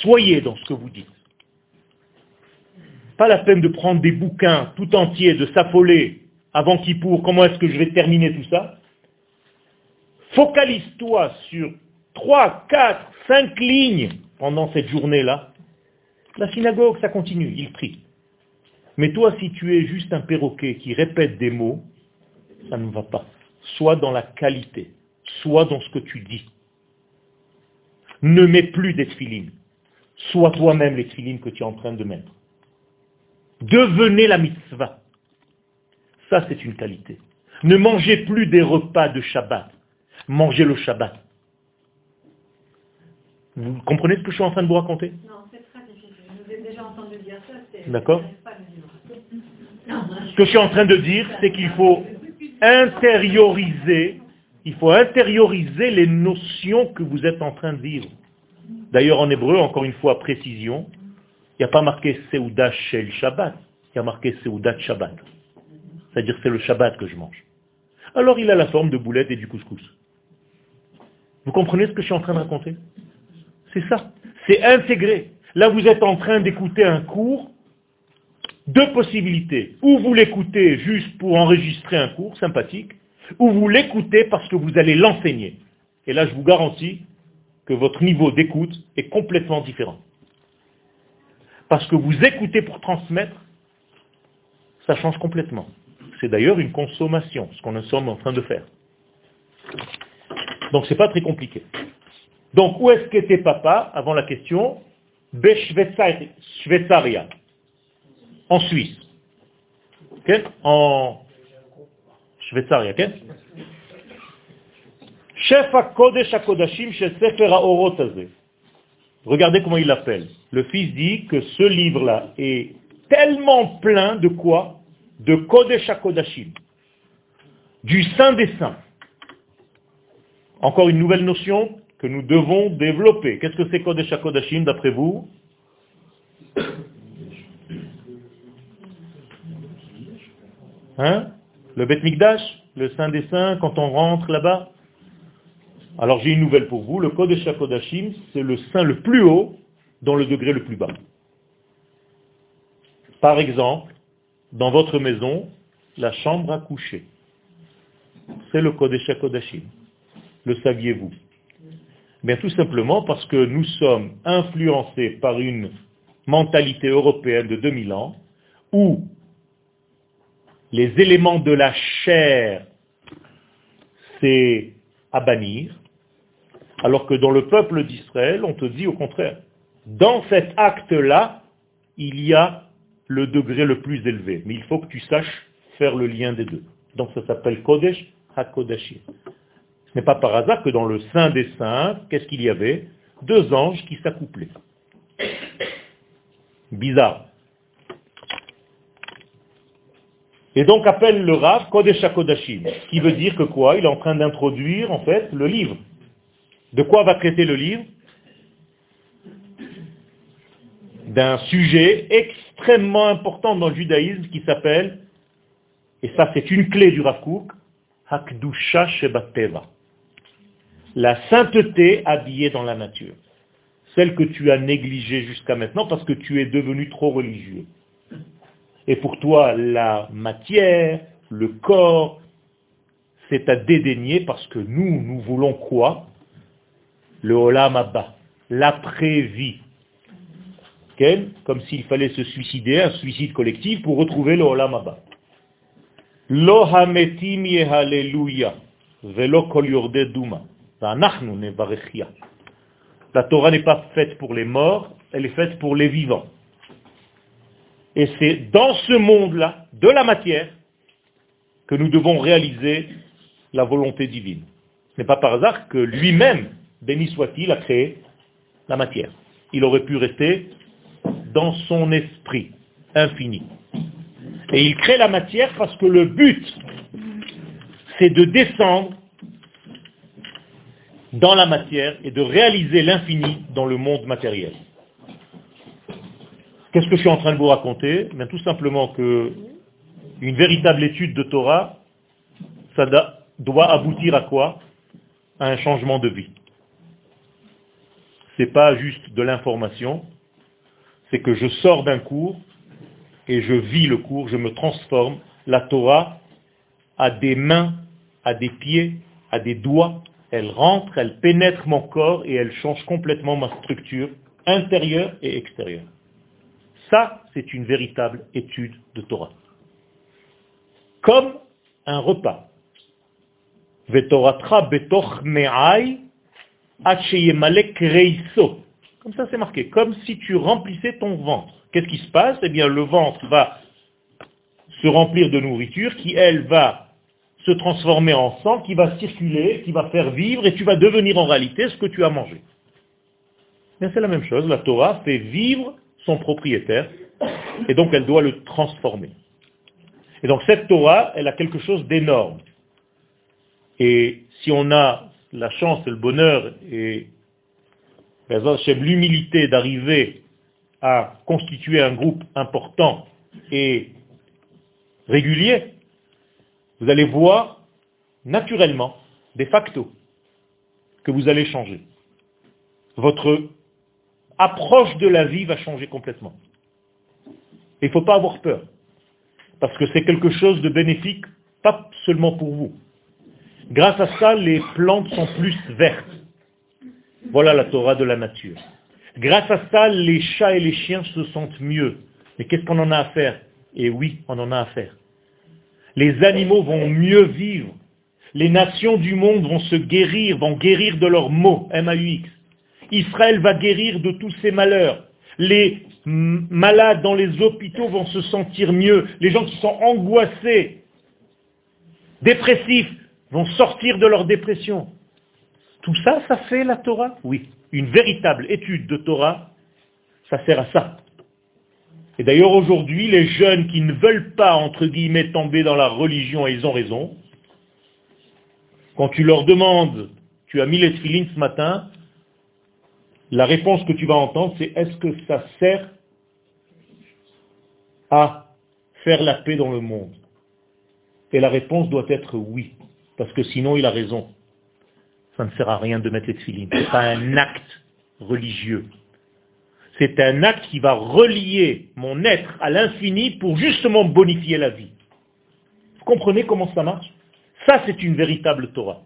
soyez dans ce que vous dites. Pas la peine de prendre des bouquins tout entiers, de s'affoler avant pour comment est-ce que je vais terminer tout ça? Focalise-toi sur 3, 4, 5 lignes pendant cette journée-là. La synagogue, ça continue, il prie. Mais toi, si tu es juste un perroquet qui répète des mots, ça ne va pas. Soit dans la qualité, soit dans ce que tu dis. Ne mets plus des filines. Sois toi-même les filines que tu es en train de mettre. Devenez la mitzvah. Ça, c'est une qualité. Ne mangez plus des repas de Shabbat. Mangez le Shabbat. Vous comprenez ce que je suis en train de vous raconter? Non, c'est très difficile. Je vous ai déjà entendu dire ça. c'est- D'accord. Ce que je suis en train de dire, c'est qu'il faut intérioriser, il faut intérioriser les notions que vous êtes en train de vivre. D'ailleurs, en hébreu, encore une fois, précision, il n'y a pas marqué Seuda Shel Shabbat, il y a marqué Seudat Shabbat. C'est-à-dire c'est le Shabbat que je mange. Alors il a la forme de boulette et du couscous. Vous comprenez ce que je suis en train de raconter? C'est ça. C'est intégré. Là, vous êtes en train d'écouter un cours, deux possibilités. Ou vous l'écoutez juste pour enregistrer un cours sympathique, ou vous l'écoutez parce que vous allez l'enseigner. Et là, je vous garantis que votre niveau d'écoute est complètement différent. Parce que vous écoutez pour transmettre, ça change complètement. C'est d'ailleurs une consommation, ce qu'on est en train de faire. Donc c'est pas très compliqué. Donc où est-ce qu'était papa avant la question Beshveitsaria, en Suisse. En Shveitsaria, ok? Chef HaKodesh HaKodashim Shel Sefer. Regardez comment il l'appelle. Le fils dit que ce livre-là est tellement plein de quoi? De Kodesh HaKodashim. Du Saint des Saints. Encore une nouvelle notion que nous devons développer. Qu'est-ce que c'est Kodesh HaKodashim d'après vous Hein Le Bet Mikdash Le Saint des Saints, quand on rentre là-bas Alors j'ai une nouvelle pour vous. Le Kodesh HaKodashim, c'est le Saint le plus haut dans le degré le plus bas. Par exemple, dans votre maison, la chambre à coucher. C'est le Kodesh HaKodashim. Le saviez-vous Tout simplement parce que nous sommes influencés par une mentalité européenne de 2000 ans où les éléments de la chair, c'est à bannir, alors que dans le peuple d'Israël, on te dit au contraire, dans cet acte-là, il y a le degré le plus élevé. Mais il faut que tu saches faire le lien des deux. Donc ça s'appelle Kodesh HaKodashim. N'est pas par hasard que dans le Saint des Saints, qu'est-ce qu'il y avait? Deux anges qui s'accouplaient. Bizarre. Et donc appelle le Rav Kodesh HaKodashim, qui veut dire que quoi? Il est en train d'introduire en fait le livre. De quoi va traiter le livre? D'un sujet extrêmement important dans le judaïsme qui s'appelle, et ça c'est une clé du Rav Kook, Hakdusha Shebateva. La sainteté habillée dans la nature. Celle que tu as négligée jusqu'à maintenant parce que tu es devenu trop religieux. Et pour toi, la matière, le corps, c'est à dédaigner parce que nous, nous voulons quoi? Le Olam Abba, l'après-vie. Comme s'il fallait se suicider, un suicide collectif, pour retrouver le Olam Abba. Lo hametim velo kol duma. La Torah n'est pas faite pour les morts, elle est faite pour les vivants. Et c'est dans ce monde-là, de la matière, que nous devons réaliser la volonté divine. Ce n'est pas par hasard que lui-même, béni soit-il, a créé la matière. Il aurait pu rester dans son esprit infini. Et il crée la matière parce que le but, c'est de descendre dans la matière et de réaliser l'infini dans le monde matériel. Qu'est-ce que je suis en train de vous raconter? Ben, Tout simplement que une véritable étude de Torah, ça doit aboutir à quoi? À un changement de vie. Ce n'est pas juste de l'information, c'est que je sors d'un cours et je vis le cours, je me transforme. La Torah a des mains, a des pieds, a des doigts, elle rentre, elle pénètre mon corps et elle change complètement ma structure intérieure et extérieure. Ça, c'est une véritable étude de Torah. Comme un repas. Comme ça, c'est marqué. Comme si tu remplissais ton ventre. Qu'est-ce qui se passe? Eh bien, le ventre va se remplir de nourriture qui, elle, va se transformer en sang, qui va circuler, qui va faire vivre, et tu vas devenir en réalité ce que tu as mangé. c'est la même chose. La Torah fait vivre son propriétaire, et donc elle doit le transformer. Et donc cette Torah, elle a quelque chose d'énorme. Et si on a la chance et le bonheur et l'humilité d'arriver à constituer un groupe important et régulier, vous allez voir naturellement, de facto, que vous allez changer. Votre approche de la vie va changer complètement. il ne faut pas avoir peur, parce que c'est quelque chose de bénéfique, pas seulement pour vous. Grâce à ça, les plantes sont plus vertes. Voilà la Torah de la nature. Grâce à ça, les chats et les chiens se sentent mieux. Mais qu'est-ce qu'on en a à faire? Et oui, on en a à faire. Les animaux vont mieux vivre. Les nations du monde vont se guérir, vont guérir de leurs maux, M-A-U-X. Israël va guérir de tous ses malheurs. Les malades dans les hôpitaux vont se sentir mieux. Les gens qui sont angoissés, dépressifs, vont sortir de leur dépression. Tout ça, ça fait la Torah? Oui. Une véritable étude de Torah, ça sert à ça. Et d'ailleurs aujourd'hui, les jeunes qui ne veulent pas, entre guillemets, tomber dans la religion, et ils ont raison, quand tu leur demandes tu as mis les tefilines ce matin, la réponse que tu vas entendre, c'est est-ce que ça sert à faire la paix dans le monde? Et la réponse doit être oui, parce que sinon il a raison. Ça ne sert à rien de mettre les tefilines. Ce n'est pas un acte religieux. C'est un acte qui va relier mon être à l'infini pour justement bonifier la vie. Vous comprenez comment ça marche? Ça, c'est une véritable Torah.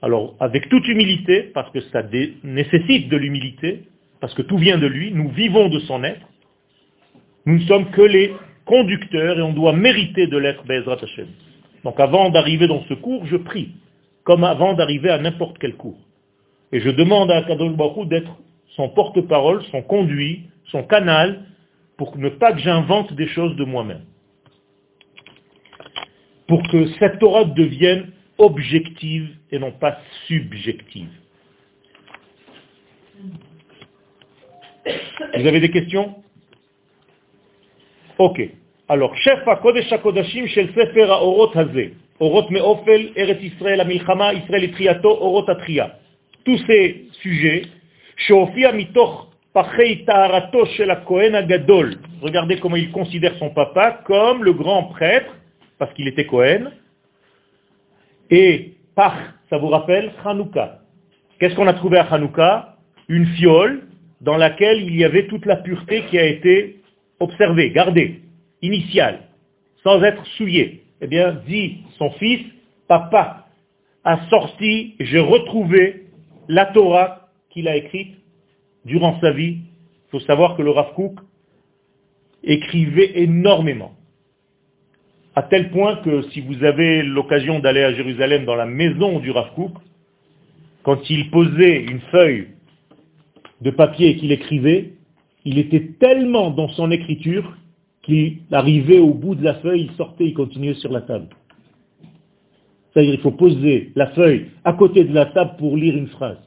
Alors, avec toute humilité, parce que ça nécessite de l'humilité, parce que tout vient de lui, nous vivons de son être, nous ne sommes que les conducteurs et on doit mériter de l'être Bezrat Hashem. Donc avant d'arriver dans ce cours, je prie, comme avant d'arriver à n'importe quel cours. Et je demande à Kadosh Baruch d'être son porte-parole, son conduit, son canal, pour ne pas que j'invente des choses de moi-même. Pour que cette Torah devienne objective et non pas subjective. Vous avez des questions? Ok. Alors, chef Kodesh HaKodashim shel Sefer HaOrot Hazeh, Orot Me'ofel, Eretz Israël, Amilchama, Israël et Triato, Orot Atria. Tous ces sujets, Shofia Mitoch. Regardez comment il considère son papa comme le grand prêtre, parce qu'il était Kohen, et Pach, ça vous rappelle Hanouka. Qu'est-ce qu'on a trouvé à Hanouka? Une fiole dans laquelle il y avait toute la pureté qui a été observée, gardée, initiale, sans être souillée. Eh bien, dit son fils, papa a sorti, j'ai retrouvé la Torah qu'il a écrite durant sa vie. Il faut savoir que le Rav écrivait énormément à tel point que si vous avez l'occasion d'aller à Jérusalem dans la maison du Rav quand il posait une feuille de papier qu'il écrivait, il était tellement dans son écriture qu'il arrivait au bout de la feuille, il sortait, il continuait sur la table. C'est-à-dire il faut poser la feuille à côté de la table pour lire une phrase.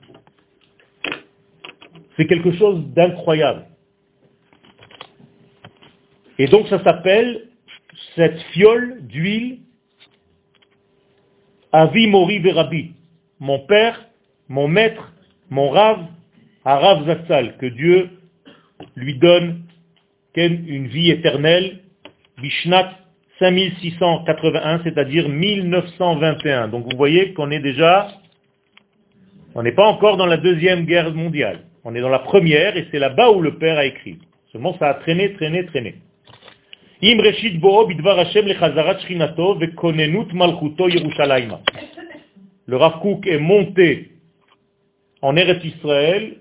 C'est quelque chose d'incroyable. Et donc ça s'appelle cette fiole d'huile, Avi Mori Verabi, mon père, mon maître, mon rave, Arav Zatzal, que Dieu lui donne une vie éternelle, Bishnat 5681, c'est-à-dire 1921. Donc vous voyez qu'on est déjà, on n'est pas encore dans la deuxième guerre mondiale. On est dans la première et c'est là-bas où le père a écrit. Seulement ça a traîné, traîné, traîné. Le Rav est monté en Eretz Israël,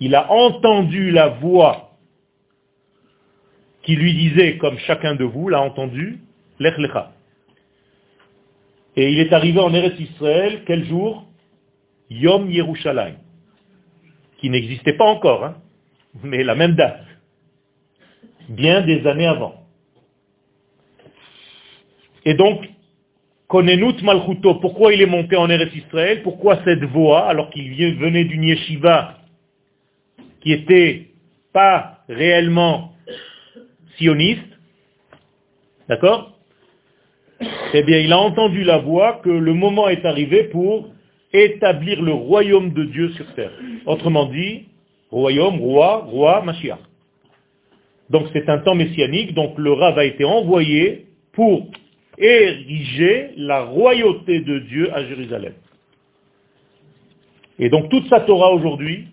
il a entendu la voix qui lui disait, comme chacun de vous l'a entendu, Lech Lecha. Et il est arrivé en Eretz Israël, quel jour? Yom Yerushalayim, qui n'existait pas encore, hein, mais la même date bien des années avant. Et donc, Konenut Malchuto, pourquoi il est monté en Eretz Israël? Pourquoi cette voix, alors qu'il venait d'une yeshiva qui était pas réellement sioniste D'accord? Eh bien, il a entendu la voix que le moment est arrivé pour établir le royaume de Dieu sur terre. Autrement dit, royaume, roi, roi, Mashiach. Donc c'est un temps messianique, donc le Rav a été envoyé pour ériger la royauté de Dieu à Jérusalem. Et donc toute sa Torah aujourd'hui,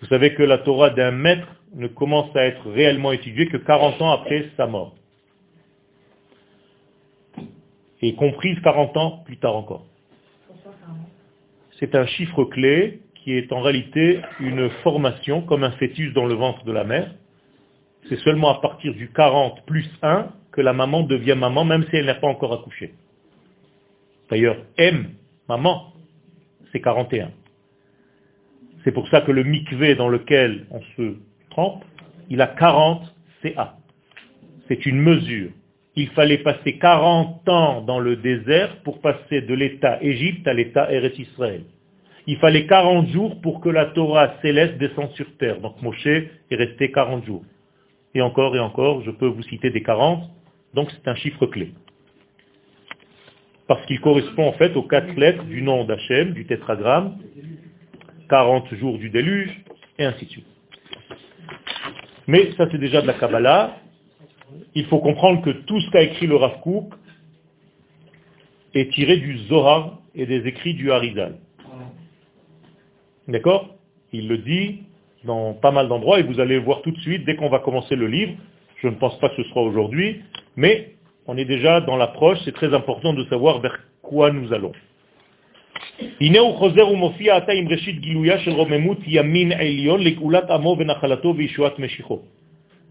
vous savez que la Torah d'un maître ne commence à être réellement étudiée que 40 ans après sa mort. Et comprise 40 ans plus tard encore. C'est un chiffre clé qui est en réalité une formation comme un fœtus dans le ventre de la mère. C'est seulement à partir du 40 plus 1 que la maman devient maman, même si elle n'a pas encore accouché. D'ailleurs, M, maman, c'est 41. C'est pour ça que le mikvé dans lequel on se trempe, il a 40 CA. C'est une mesure. Il fallait passer 40 ans dans le désert pour passer de l'état Égypte à l'état Eretz Israël il fallait 40 jours pour que la Torah céleste descende sur terre. Donc Moshe est resté 40 jours. Et encore et encore, je peux vous citer des 40, donc c'est un chiffre clé. parce qu'il correspond en fait aux quatre lettres du nom d'Hachem, du tétragramme, 40 jours du déluge, et ainsi de suite. Mais ça c'est déjà de la Kabbalah. Il faut comprendre que tout ce qu'a écrit le Rav est tiré du Zohar et des écrits du Harizal. D'accord? Il le dit dans pas mal d'endroits et vous allez voir tout de suite dès qu'on va commencer le livre. Je ne pense pas que ce sera aujourd'hui, mais on est déjà dans l'approche, c'est très important de savoir vers quoi nous allons.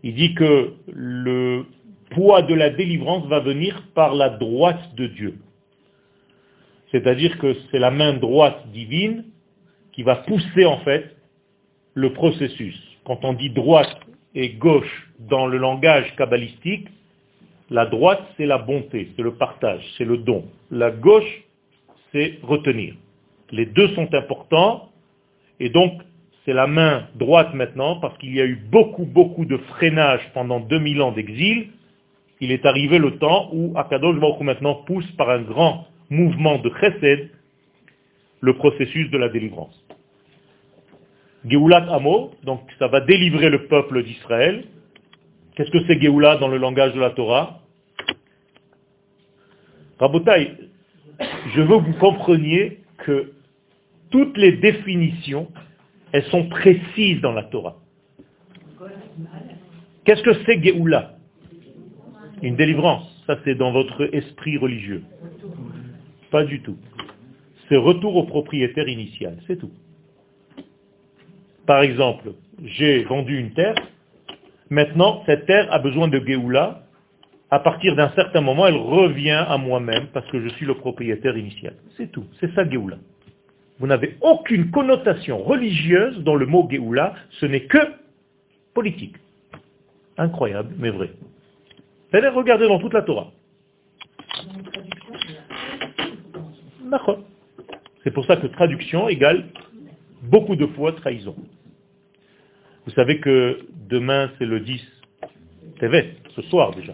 Il dit que le poids de la délivrance va venir par la droite de Dieu. C'est-à-dire que c'est la main droite divine qui va pousser en fait le processus. Quand on dit droite et gauche dans le langage kabbalistique, la droite c'est la bonté, c'est le partage, c'est le don. La gauche c'est retenir. Les deux sont importants et donc c'est la main droite maintenant parce qu'il y a eu beaucoup beaucoup de freinage pendant 2000 ans d'exil. Il est arrivé le temps où Akadosh Baruch maintenant pousse par un grand mouvement de chesed le processus de la délivrance. Geulat Amo, donc ça va délivrer le peuple d'Israël. Qu'est-ce que c'est Geoula dans le langage de la Torah? Rabotai, je veux que vous compreniez que toutes les définitions, elles sont précises dans la Torah. Qu'est-ce que c'est Geoula Une délivrance. Ça, c'est dans votre esprit religieux. Pas du tout. C'est retour au propriétaire initial, c'est tout. Par exemple, j'ai vendu une terre, maintenant cette terre a besoin de Géoula, à partir d'un certain moment, elle revient à moi-même parce que je suis le propriétaire initial. C'est tout, c'est ça Géoula. Vous n'avez aucune connotation religieuse dans le mot Géoula, ce n'est que politique. Incroyable, mais vrai. Allez regarder dans toute la Torah. C'est pour ça que traduction égale beaucoup de fois trahison. Vous savez que demain c'est le 10 Tevet, ce soir déjà.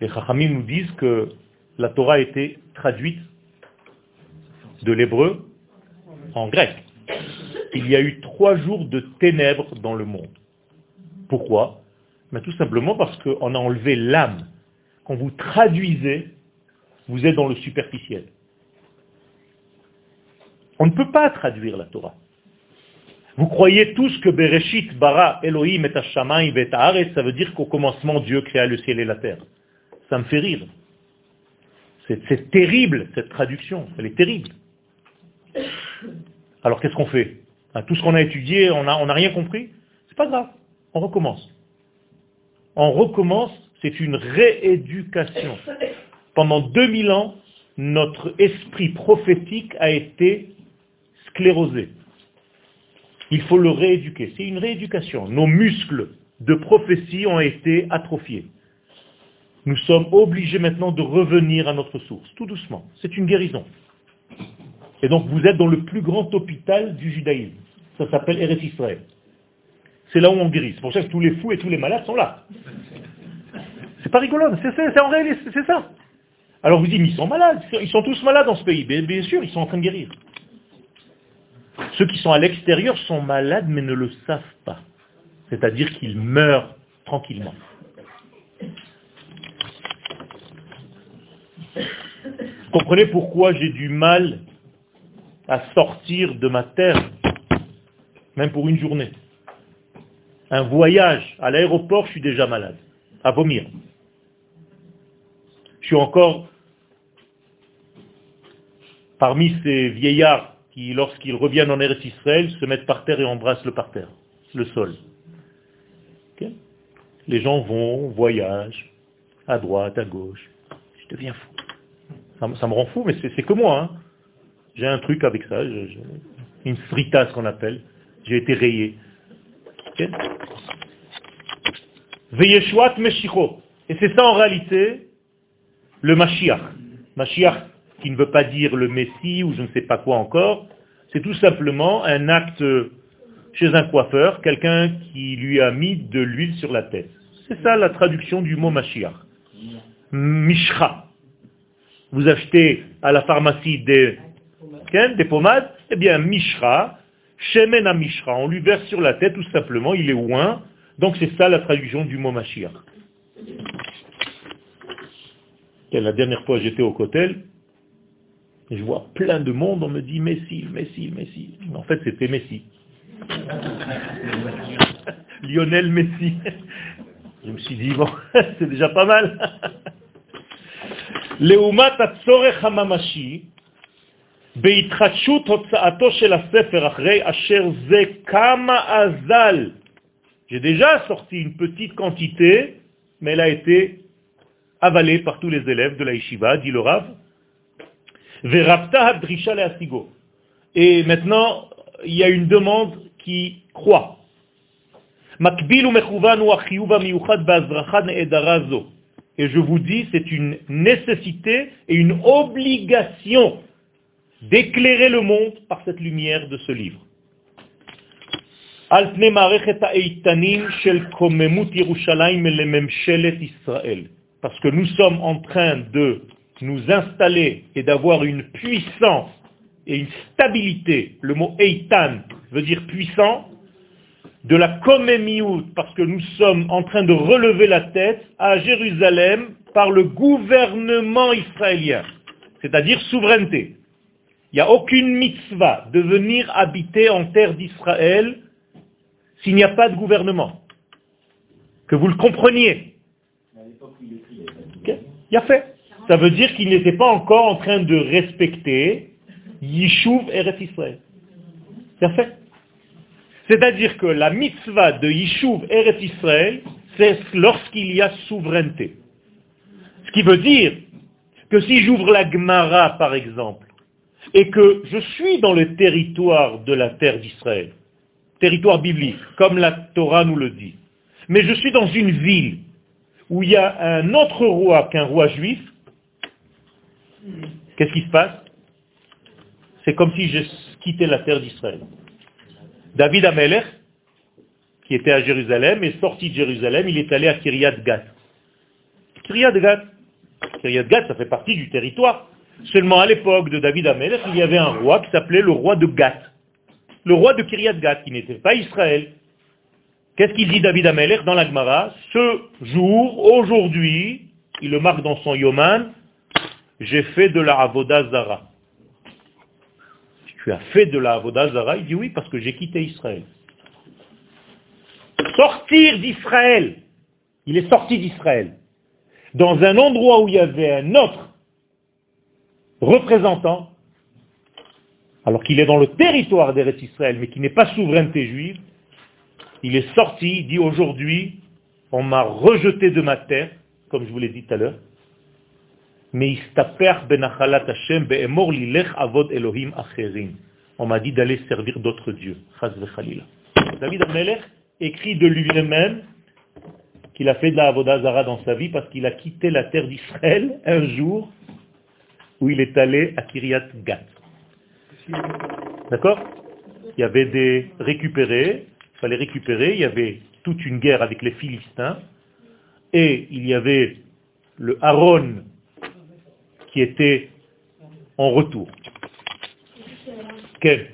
Les Chachamim nous disent que la Torah a été traduite de l'hébreu en grec. Il y a eu trois jours de ténèbres dans le monde. Pourquoi? Mais Tout simplement parce qu'on a enlevé l'âme. Quand vous traduisez, vous êtes dans le superficiel. On ne peut pas traduire la Torah. Vous croyez tous que Bereshit bara Elohim et Hashamayim et ça veut dire qu'au commencement Dieu créa le ciel et la terre. Ça me fait rire. C'est terrible cette traduction, elle est terrible. Alors qu'est-ce qu'on fait hein, Tout ce qu'on a étudié, on n'a rien compris C'est pas grave, on recommence. On recommence, c'est une rééducation. Pendant 2000 ans, notre esprit prophétique a été sclérosé. Il faut le rééduquer. C'est une rééducation. Nos muscles de prophétie ont été atrophiés. Nous sommes obligés maintenant de revenir à notre source, tout doucement. C'est une guérison. Et donc vous êtes dans le plus grand hôpital du judaïsme. Ça s'appelle Eretz Israël. C'est là où on guérit. C'est pour ça que tous les fous et tous les malades sont là. C'est pas rigolo, c'est en réalité, c'est ça. Alors vous dites, mais ils sont malades, ils sont tous malades dans ce pays. Bien, bien sûr, ils sont en train de guérir. Ceux qui sont à l'extérieur sont malades mais ne le savent pas. C'est-à-dire qu'ils meurent tranquillement. Vous comprenez pourquoi j'ai du mal à sortir de ma terre, même pour une journée. Un voyage à l'aéroport, je suis déjà malade, à vomir. Je suis encore parmi ces vieillards qui, lorsqu'ils reviennent en Eretz Israël, se mettent par terre et embrassent le parterre, le sol. Les gens vont, voyagent, à droite, à gauche. Je deviens fou. Ça, me rend fou, mais c'est que moi. Hein. J'ai un truc avec ça, une fritasse qu'on appelle. J'ai été rayé. Et c'est ça en réalité le Mashiach. Mashiach qui ne veut pas dire le Messie ou je ne sais pas quoi encore, c'est tout simplement un acte chez un coiffeur, quelqu'un qui lui a mis de l'huile sur la tête. C'est ça la traduction du mot Mashiach. Mishra. Vous achetez à la pharmacie des, des pommades, eh bien, Mishra, Shemen Mishra, on lui verse sur la tête tout simplement, il est ouin, donc c'est ça la traduction du mot Mashiach. La dernière fois j'étais au Kotel, je vois plein de monde, on me dit Messie, Messie, Messie. En fait c'était Messi. Lionel Messi. Je me suis dit, bon, c'est déjà pas mal. Leumat j'ai déjà sorti une petite quantité, mais elle a été avalée par tous les élèves de la yeshiva, dit le Rav. Et maintenant, il y a une demande qui edarazo. Et je vous dis, c'est une nécessité et une obligation d'éclairer le monde par cette lumière de ce livre. Parce que nous sommes en train de nous installer et d'avoir une puissance et une stabilité. Le mot Eitan veut dire puissant, de la Komemiout, parce que nous sommes en train de relever la tête à Jérusalem par le gouvernement israélien, c'est-à-dire souveraineté. Il n'y a aucune mitzvah de venir habiter en terre d'Israël s'il n'y a pas de gouvernement. Que vous le compreniez. Il a fait. Ça veut dire qu'il n'était pas encore en train de respecter Yishuv Eretz Israël. Il a fait. C'est-à-dire que la mitzvah de Yishuv Eretz Israël, c'est lorsqu'il y a souveraineté. Ce qui veut dire que si j'ouvre la Gemara, par exemple, et que je suis dans le territoire de la terre d'Israël, territoire biblique, comme la Torah nous le dit, mais je suis dans une ville où il y a un autre roi qu'un roi juif, qu'est-ce qui se passe? C'est comme si je quittais la terre d'Israël. David Amelech, qui était à Jérusalem, est sorti de Jérusalem, il est allé à Kiryat Gat. Kiryat Gat. Kiryat Gat, ça fait partie du territoire. Seulement à l'époque de David Amelech, il y avait un roi qui s'appelait le roi de Gat. Le roi de Kiryat Gat, qui n'était pas Israël. Qu'est-ce qu'il dit David Amelech dans la Gemara? Ce jour, aujourd'hui, il le marque dans son Yoman, j'ai fait de la Avodah Zara tu as fait de la Avodazara Il dit oui, parce que j'ai quitté Israël. Sortir d'Israël. Il est sorti d'Israël. Dans un endroit où il y avait un autre représentant, alors qu'il est dans le territoire d'Eretz Israël, mais qui n'est pas souveraineté juive, il est sorti, il dit aujourd'hui, on m'a rejeté de ma terre, comme je vous l'ai dit tout à l'heure, mais on m'a dit d'aller servir d'autres dieux. David Amelech écrit de lui-même qu'il a fait de la Avodazara dans sa vie parce qu'il a quitté la terre d'Israël un jour où il est allé à Kiryat Gat. D'accord? Il y avait des récupérés, il fallait récupérer, il y avait toute une guerre avec les Philistins, et il y avait le Aaron qui était en retour. Quel?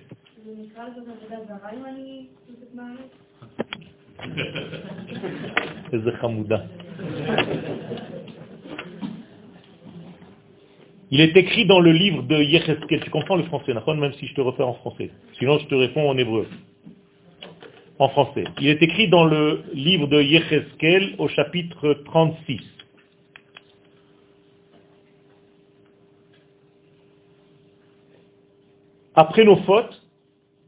Il est écrit dans le livre de Yecheskel, tu comprends le français, même si je te refais en français. Sinon, je te réponds en hébreu. En français. Il est écrit dans le livre de Yecheskel au chapitre 36. Après nos fautes,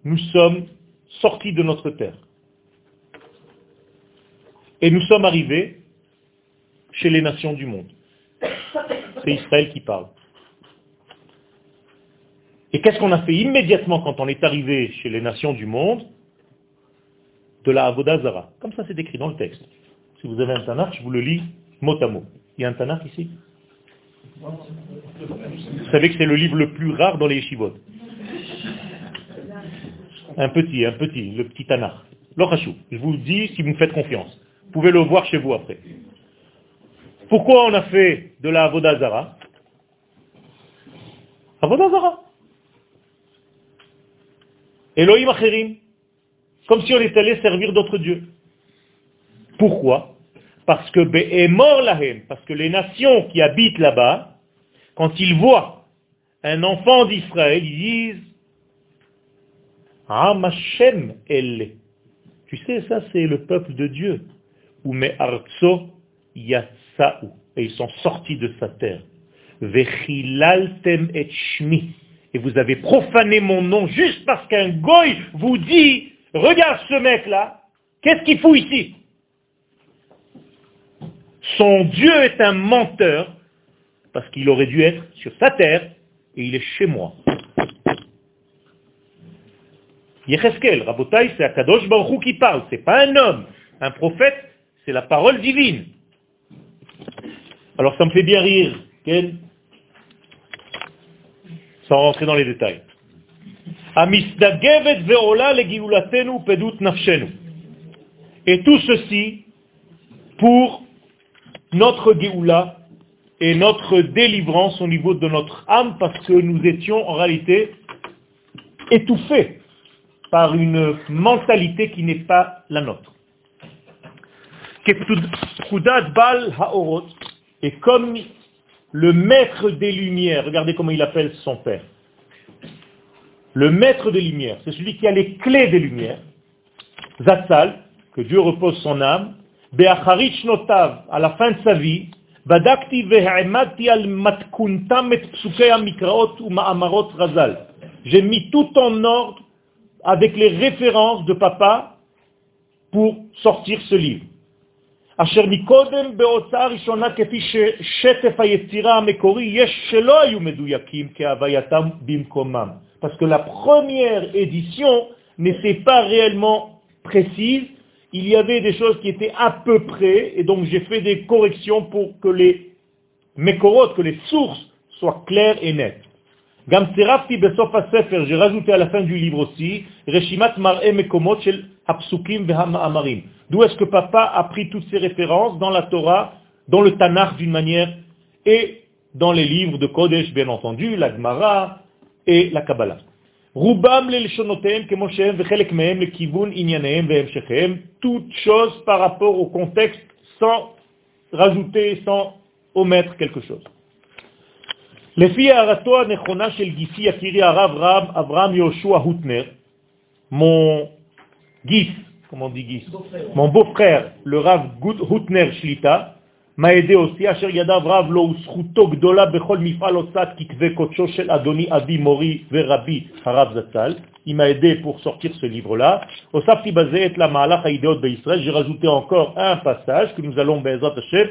nous sommes sortis de notre terre. Et nous sommes arrivés chez les nations du monde. C'est Israël qui parle. Et qu'est-ce qu'on a fait immédiatement quand on est arrivé chez les nations du monde De la Avodazara. Comme ça c'est écrit dans le texte. Si vous avez un Tanakh, je vous le lis mot à mot. Il y a un Tanakh ici Vous savez que c'est le livre le plus rare dans les yeshivot. Un petit, un petit, le petit Tanakh. L'Ochashou. Je vous le dis si vous me faites confiance. Vous pouvez le voir chez vous après. Pourquoi on a fait de la Avodazara Avodazara. Elohim Acherim. Comme si on était allé servir d'autres dieux. Pourquoi? Parce que Be'emor Lahem, parce que les nations qui habitent là-bas, quand ils voient un enfant d'Israël, ils disent Ah, Hashem elle. Tu sais, ça c'est le peuple de Dieu. Ou me arzo yatsa'u. Et ils sont sortis de sa terre. Vechilaltem et. Et vous avez profané mon nom juste parce qu'un goy vous dit, regarde ce mec-là, qu'est-ce qu'il fout ici? Son Dieu est un menteur, parce qu'il aurait dû être sur sa terre, et il est chez moi. Yecheskel, Rabotai, c'est Akadosh Baruch qui parle, c'est pas un homme. Un prophète, c'est la parole divine. Alors ça me fait bien rire, Ken, sans rentrer dans les détails. Et tout ceci pour notre Géoula et notre délivrance au niveau de notre âme parce que nous étions en réalité étouffés par une mentalité qui n'est pas la nôtre. Et comme le maître des lumières, regardez comment il appelle son père. Le maître des lumières, c'est celui qui a les clés des lumières. Zatzal, que Dieu repose son âme, Be'acharich notav, à la fin de sa vie, Badakti ve'emadti al matkuntam et psukei mikraot ou ma'amarot razal. J'ai mis tout en ordre avec les références de papa pour sortir ce livre. אשר מקודם בהוצאה ראשונה כפי ששטף היצירה המקורי יש שלא היו מדויקים כהווייתם במקומם. Parce que la première édition n'était pas réellement précise, il y avait des choses qui étaient à peu près, et donc j'ai fait des corrections pour que les mécorotes, que les sources soient claires et nettes. Gam צירפתי בסוף הספר, j'ai rajouté à la fin du livre aussi, רשימת מראה מקומות של הפסוקים והמאמרים. D'où est-ce que papa a pris toutes ces références dans la Torah, dans le Tanakh d'une manière, et dans les livres de Kodesh, bien entendu, la Gemara et la Kabbalah. toutes choses par rapport au contexte sans rajouter, sans omettre quelque chose. Mon comment on dit Guy Mon beau-frère, le Rav Hutner Shlita, m'a aidé aussi, Asher Yadav Rav Lo Uschuto Gdola Bechol Mifal Otsat Kikve Kocho Shel Adoni Avi Mori Verabi Harav Zatzal. Il m'a aidé pour sortir ce livre-là. Osafti Bazé et la Ma'alach Haïdeot Israël. J'ai rajouté encore un passage que nous allons, Be'ezat Hashem,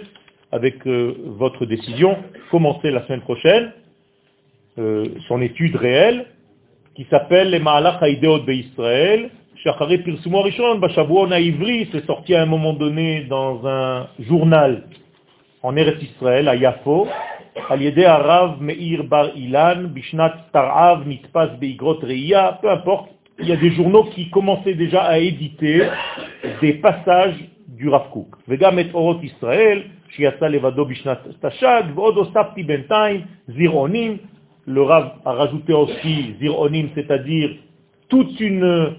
avec euh, votre décision, commencer la semaine prochaine, euh, son étude réelle, qui s'appelle les Ma'alach Haïdeot Israël, Shachari Pirsumo Rishon, Bashabuon Ivri, c'est sorti à un moment donné dans un journal en Eretz Israël, à Yafo, al yede Arav Meir Bar Ilan, Bishnat Tarav, Nitpas Beigrot Reia, peu importe, il y a des journaux qui commençaient déjà à éditer des passages du Rav Kook. Vegam et Orot Israël, Shiatsa Levado Bishnat Tashag, Vodo Sapti Bentaim, Zironim, le Rav a rajouté aussi Zironim, c'est-à-dire toute une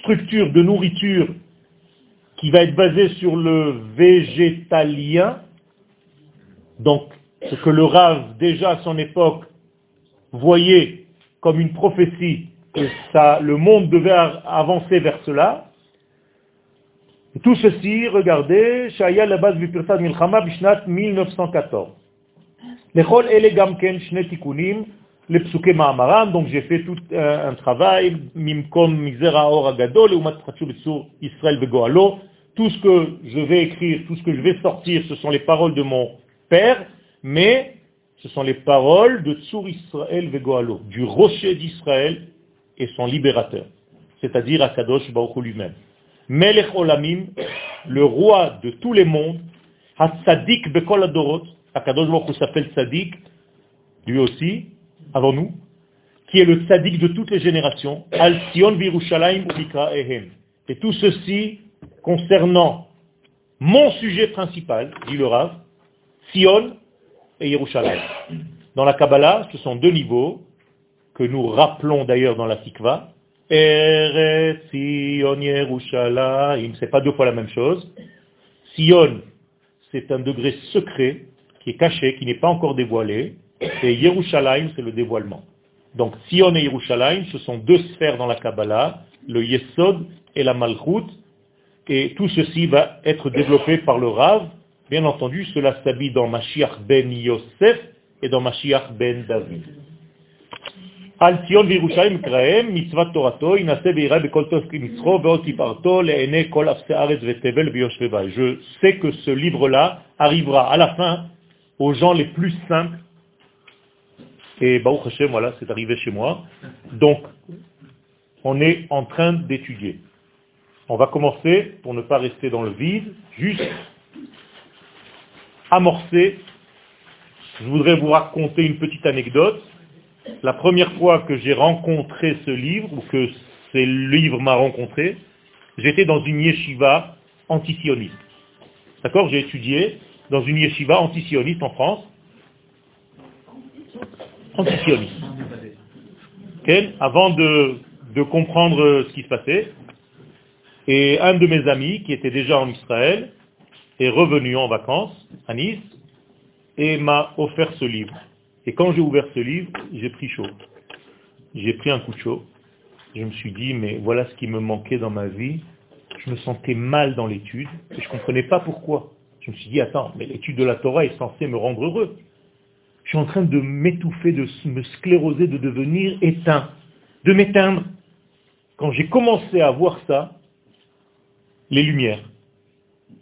structure de nourriture qui va être basée sur le végétalien, donc ce que le Rav, déjà à son époque, voyait comme une prophétie que ça, le monde devait avancer vers cela. tout ceci, regardez, Shaya la base du Milchama Bishnat 1914. Lechol ele gamken shne tikunim, les psuke ma'amaram, donc j'ai fait tout un, un travail, mimkom mizera or agadol, et Israël vegoalo, tout ce que je vais écrire, tout ce que je vais sortir, ce sont les paroles de mon père, mais ce sont les paroles de Tsur Israël vegoalo, du rocher d'Israël et son libérateur, c'est-à-dire Akadosh Baruch lui-même. Melech Olamim, le roi de tous les mondes, Hatzadik Bekol Adorot, Akadosh Baruch s'appelle Tzadik, lui aussi, avant nous, qui est le tzaddik de toutes les générations, Al Sion Virushalayim Ehem. Et tout ceci concernant mon sujet principal, dit le Rav, Sion et Yerushalayim. Dans la Kabbalah, ce sont deux niveaux, que nous rappelons d'ailleurs dans la tikva. Eretz Sion Yerushalayim, c'est pas deux fois la même chose. Sion, c'est un degré secret qui est caché, qui n'est pas encore dévoilé. Et Yerushalayim, c'est le dévoilement. Donc Sion et Yerushalayim, ce sont deux sphères dans la Kabbalah, le Yesod et la Malchut. Et tout ceci va être développé par le Rav. Bien entendu, cela s'habille dans Mashiach ben Yosef et dans Mashiach ben David. על ציון וירושלים יקראם מצוות תורתו, ינסה ויראה בכל טוב כמצחו ועוד כיפרתו לעיני כל אפסי הארץ ותבל ויושבי בית. Je sais que ce livre-là arrivera à la fin aux gens les plus simples. et Baruch Hashem, voilà, c'est arrivé chez moi. Donc, on est en train d'étudier. On va commencer, pour ne pas rester dans le vide, juste amorcer. Je voudrais vous raconter une petite anecdote la première fois que j'ai rencontré ce livre, ou que ce livre m'a rencontré, j'étais dans une yeshiva antisioniste. D'accord? J'ai étudié dans une yeshiva antisioniste en France. Antisioniste. Avant de, de comprendre ce qui se passait. Et un de mes amis, qui était déjà en Israël, est revenu en vacances à Nice et m'a offert ce livre. Et quand j'ai ouvert ce livre, j'ai pris chaud. J'ai pris un coup de chaud. Je me suis dit, mais voilà ce qui me manquait dans ma vie. Je me sentais mal dans l'étude et je ne comprenais pas pourquoi. Je me suis dit, attends, mais l'étude de la Torah est censée me rendre heureux. Je suis en train de m'étouffer, de me scléroser, de devenir éteint, de m'éteindre. Quand j'ai commencé à voir ça, les lumières,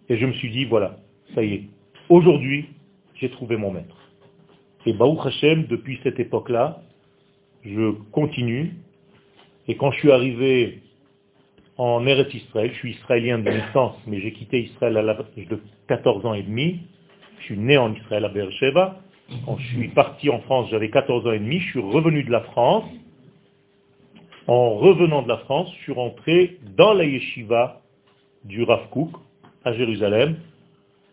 et je me suis dit, voilà, ça y est, aujourd'hui, j'ai trouvé mon maître. Et Baruch Hashem, depuis cette époque-là, je continue. Et quand je suis arrivé en Eretz Israël, je suis israélien de naissance, mais j'ai quitté Israël à l'âge de 14 ans et demi. Je suis né en Israël à Beersheba. Quand je suis parti en France, j'avais 14 ans et demi. Je suis revenu de la France. En revenant de la France, je suis rentré dans la yeshiva du Rav Kook à Jérusalem.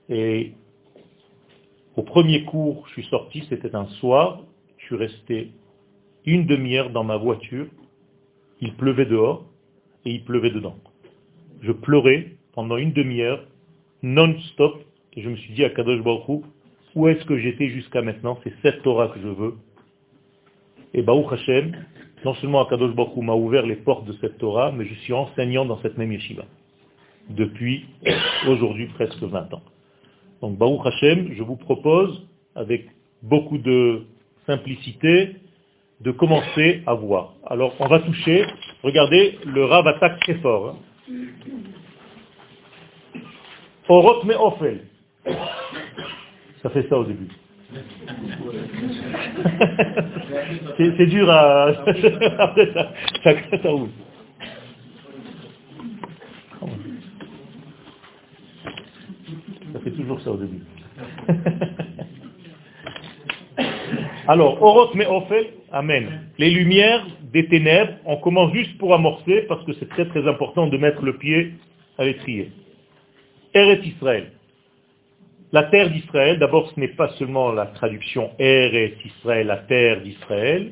Et au premier cours, je suis sorti, c'était un soir, je suis resté une demi-heure dans ma voiture, il pleuvait dehors et il pleuvait dedans. Je pleurais pendant une demi-heure, non-stop, et je me suis dit à Kadosh Baruch où est-ce que j'étais jusqu'à maintenant? C'est cette Torah que je veux. Et Baruch Hashem, non seulement Akadosh Baruch m'a ouvert les portes de cette Torah, mais je suis enseignant dans cette même yeshiva. Depuis aujourd'hui presque 20 ans. Donc Baruch Hashem, je vous propose, avec beaucoup de simplicité, de commencer à voir. Alors on va toucher, regardez, le Rav attaque très fort. Hein. Orot me ofel. Ça fait ça au début. c'est dur à... Après ça, ça, ça roule. c'est toujours ça au début. Alors, Orot Me'ofel, Amen. Les lumières des ténèbres, on commence juste pour amorcer, parce que c'est très très important de mettre le pied à l'étrier. Eret Israël. La terre d'Israël, d'abord ce n'est pas seulement la traduction Eret Israël, la terre d'Israël.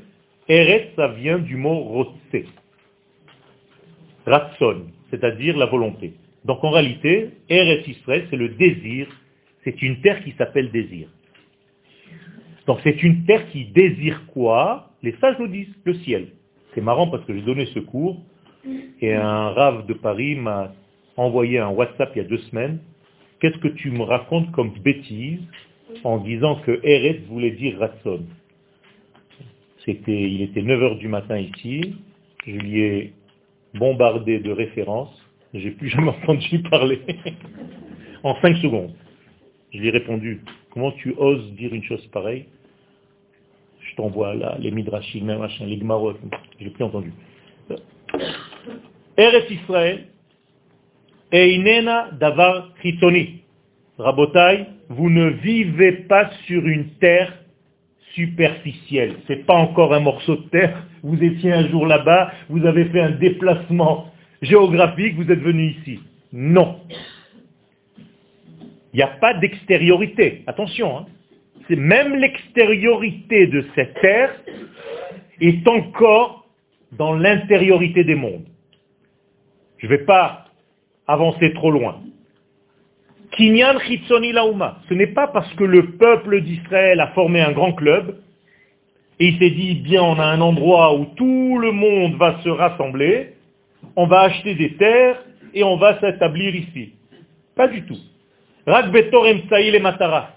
Eret, ça vient du mot Rotse. Ratson, c'est-à-dire la volonté. Donc en réalité, Eretz Israël, c'est le désir, c'est une terre qui s'appelle désir. Donc c'est une terre qui désire quoi? Les sages nous disent le ciel. C'est marrant parce que j'ai donné ce cours et un rave de Paris m'a envoyé un WhatsApp il y a deux semaines. Qu'est-ce que tu me racontes comme bêtise en disant que Eretz voulait dire Ratson C'était, Il était 9h du matin ici, je lui ai bombardé de références j'ai plus jamais entendu parler. en cinq secondes. Je lui ai répondu, comment tu oses dire une chose pareille? Je t'envoie là, les midrashim, machin, les gmarot, je l'ai plus entendu. Eretz Israël, Einena davar chitoni. Rabotai, vous ne vivez pas sur une terre superficielle. C'est pas encore un morceau de terre. Vous étiez un jour là-bas, vous avez fait un déplacement géographique, vous êtes venu ici. Non. Il n'y a pas d'extériorité. Attention, hein. c'est même l'extériorité de cette terre, est encore dans l'intériorité des mondes. Je ne vais pas avancer trop loin. Kinyan Chitzoni Lauma. Ce n'est pas parce que le peuple d'Israël a formé un grand club et il s'est dit, bien, on a un endroit où tout le monde va se rassembler, on va acheter des terres et on va s'établir ici. Pas du tout. Betor Emsaïl et Matara.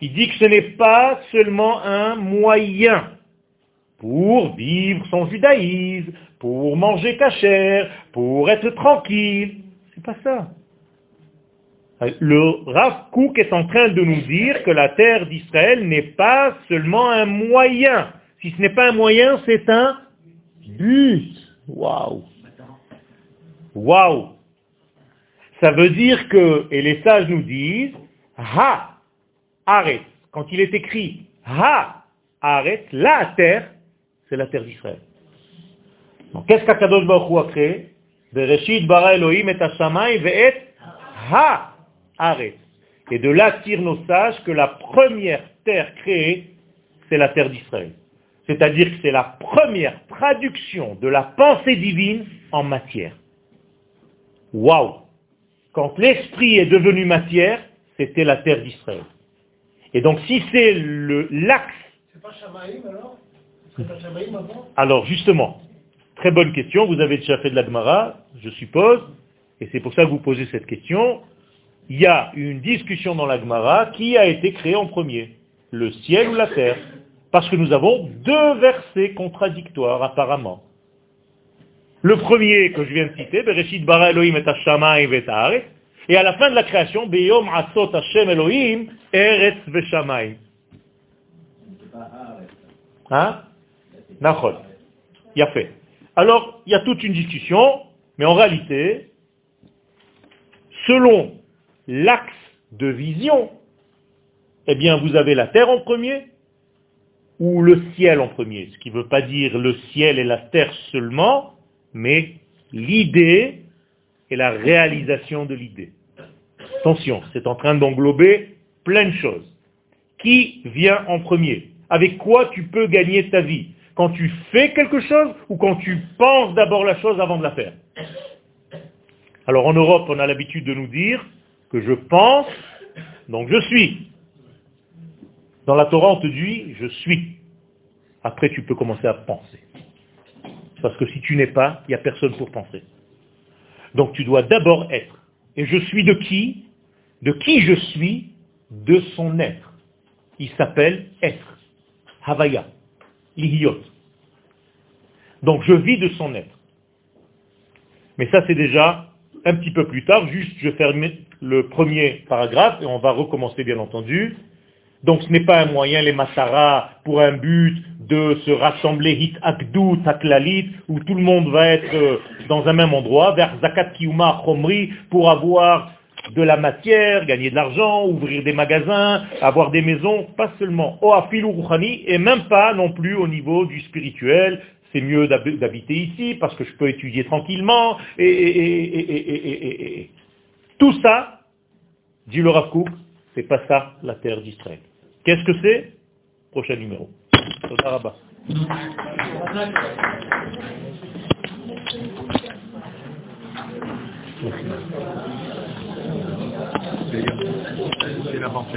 Il dit que ce n'est pas seulement un moyen pour vivre son judaïsme, pour manger cachère, pour être tranquille. C'est pas ça. Le Rav Kook est en train de nous dire que la terre d'Israël n'est pas seulement un moyen. Si ce n'est pas un moyen, c'est un but. Waouh. Waouh. Ça veut dire que, et les sages nous disent, ha, arrête. Quand il est écrit ha, arrête, la terre, c'est la terre d'Israël. Qu'est-ce qu'Akadosh Baruch Hu a créé? Et de là tirent nos sages que la première terre créée, c'est la terre d'Israël. C'est-à-dire que c'est la première traduction de la pensée divine en matière. Waouh Quand l'esprit est devenu matière, c'était la terre d'Israël. Et donc si c'est l'axe... C'est pas Shamaïm alors? C'est pas Shamaïm avant? Alors justement, très bonne question, vous avez déjà fait de la Gemara, je suppose, et c'est pour ça que vous posez cette question. Il y a une discussion dans la Gemara qui a été créée en premier, le ciel ou la terre Parce que nous avons deux versets contradictoires apparemment. Le premier que je viens de citer, Bereshit bara Elohim et Hashamayim et et à la fin de la création, Beyom Asot Hashem Elohim, Eretz Veshamayim. Hein? Nachol. Il a fait. Alors, il y a toute une discussion, mais en réalité, selon l'axe de vision, eh bien, vous avez la terre en premier ou le ciel en premier. Ce qui ne veut pas dire le ciel et la terre seulement, mais l'idée et la réalisation de l'idée. Attention, c'est en train d'englober plein de choses. Qui vient en premier? Avec quoi tu peux gagner ta vie? Quand tu fais quelque chose ou quand tu penses d'abord la chose avant de la faire Alors en Europe, on a l'habitude de nous dire que je pense, donc je suis. Dans la Torah, on te dit je suis. Après, tu peux commencer à penser. Parce que si tu n'es pas, il n'y a personne pour penser. Donc tu dois d'abord être. Et je suis de qui? De qui je suis? De son être. Il s'appelle être. Havaya. Donc je vis de son être. Mais ça c'est déjà un petit peu plus tard. Juste je ferme le premier paragraphe et on va recommencer bien entendu. Donc ce n'est pas un moyen, les masaras, pour un but de se rassembler hit akdou taklalit, où tout le monde va être euh, dans un même endroit, vers zakat kiyuma chomri, pour avoir de la matière, gagner de l'argent, ouvrir des magasins, avoir des maisons, pas seulement au rouhani, et même pas non plus au niveau du spirituel. C'est mieux d'habiter ici parce que je peux étudier tranquillement. Et, tout ça, dit le Rav c'est pas ça la terre d'Israël. Qu'est-ce que c'est? Prochain numéro. Sina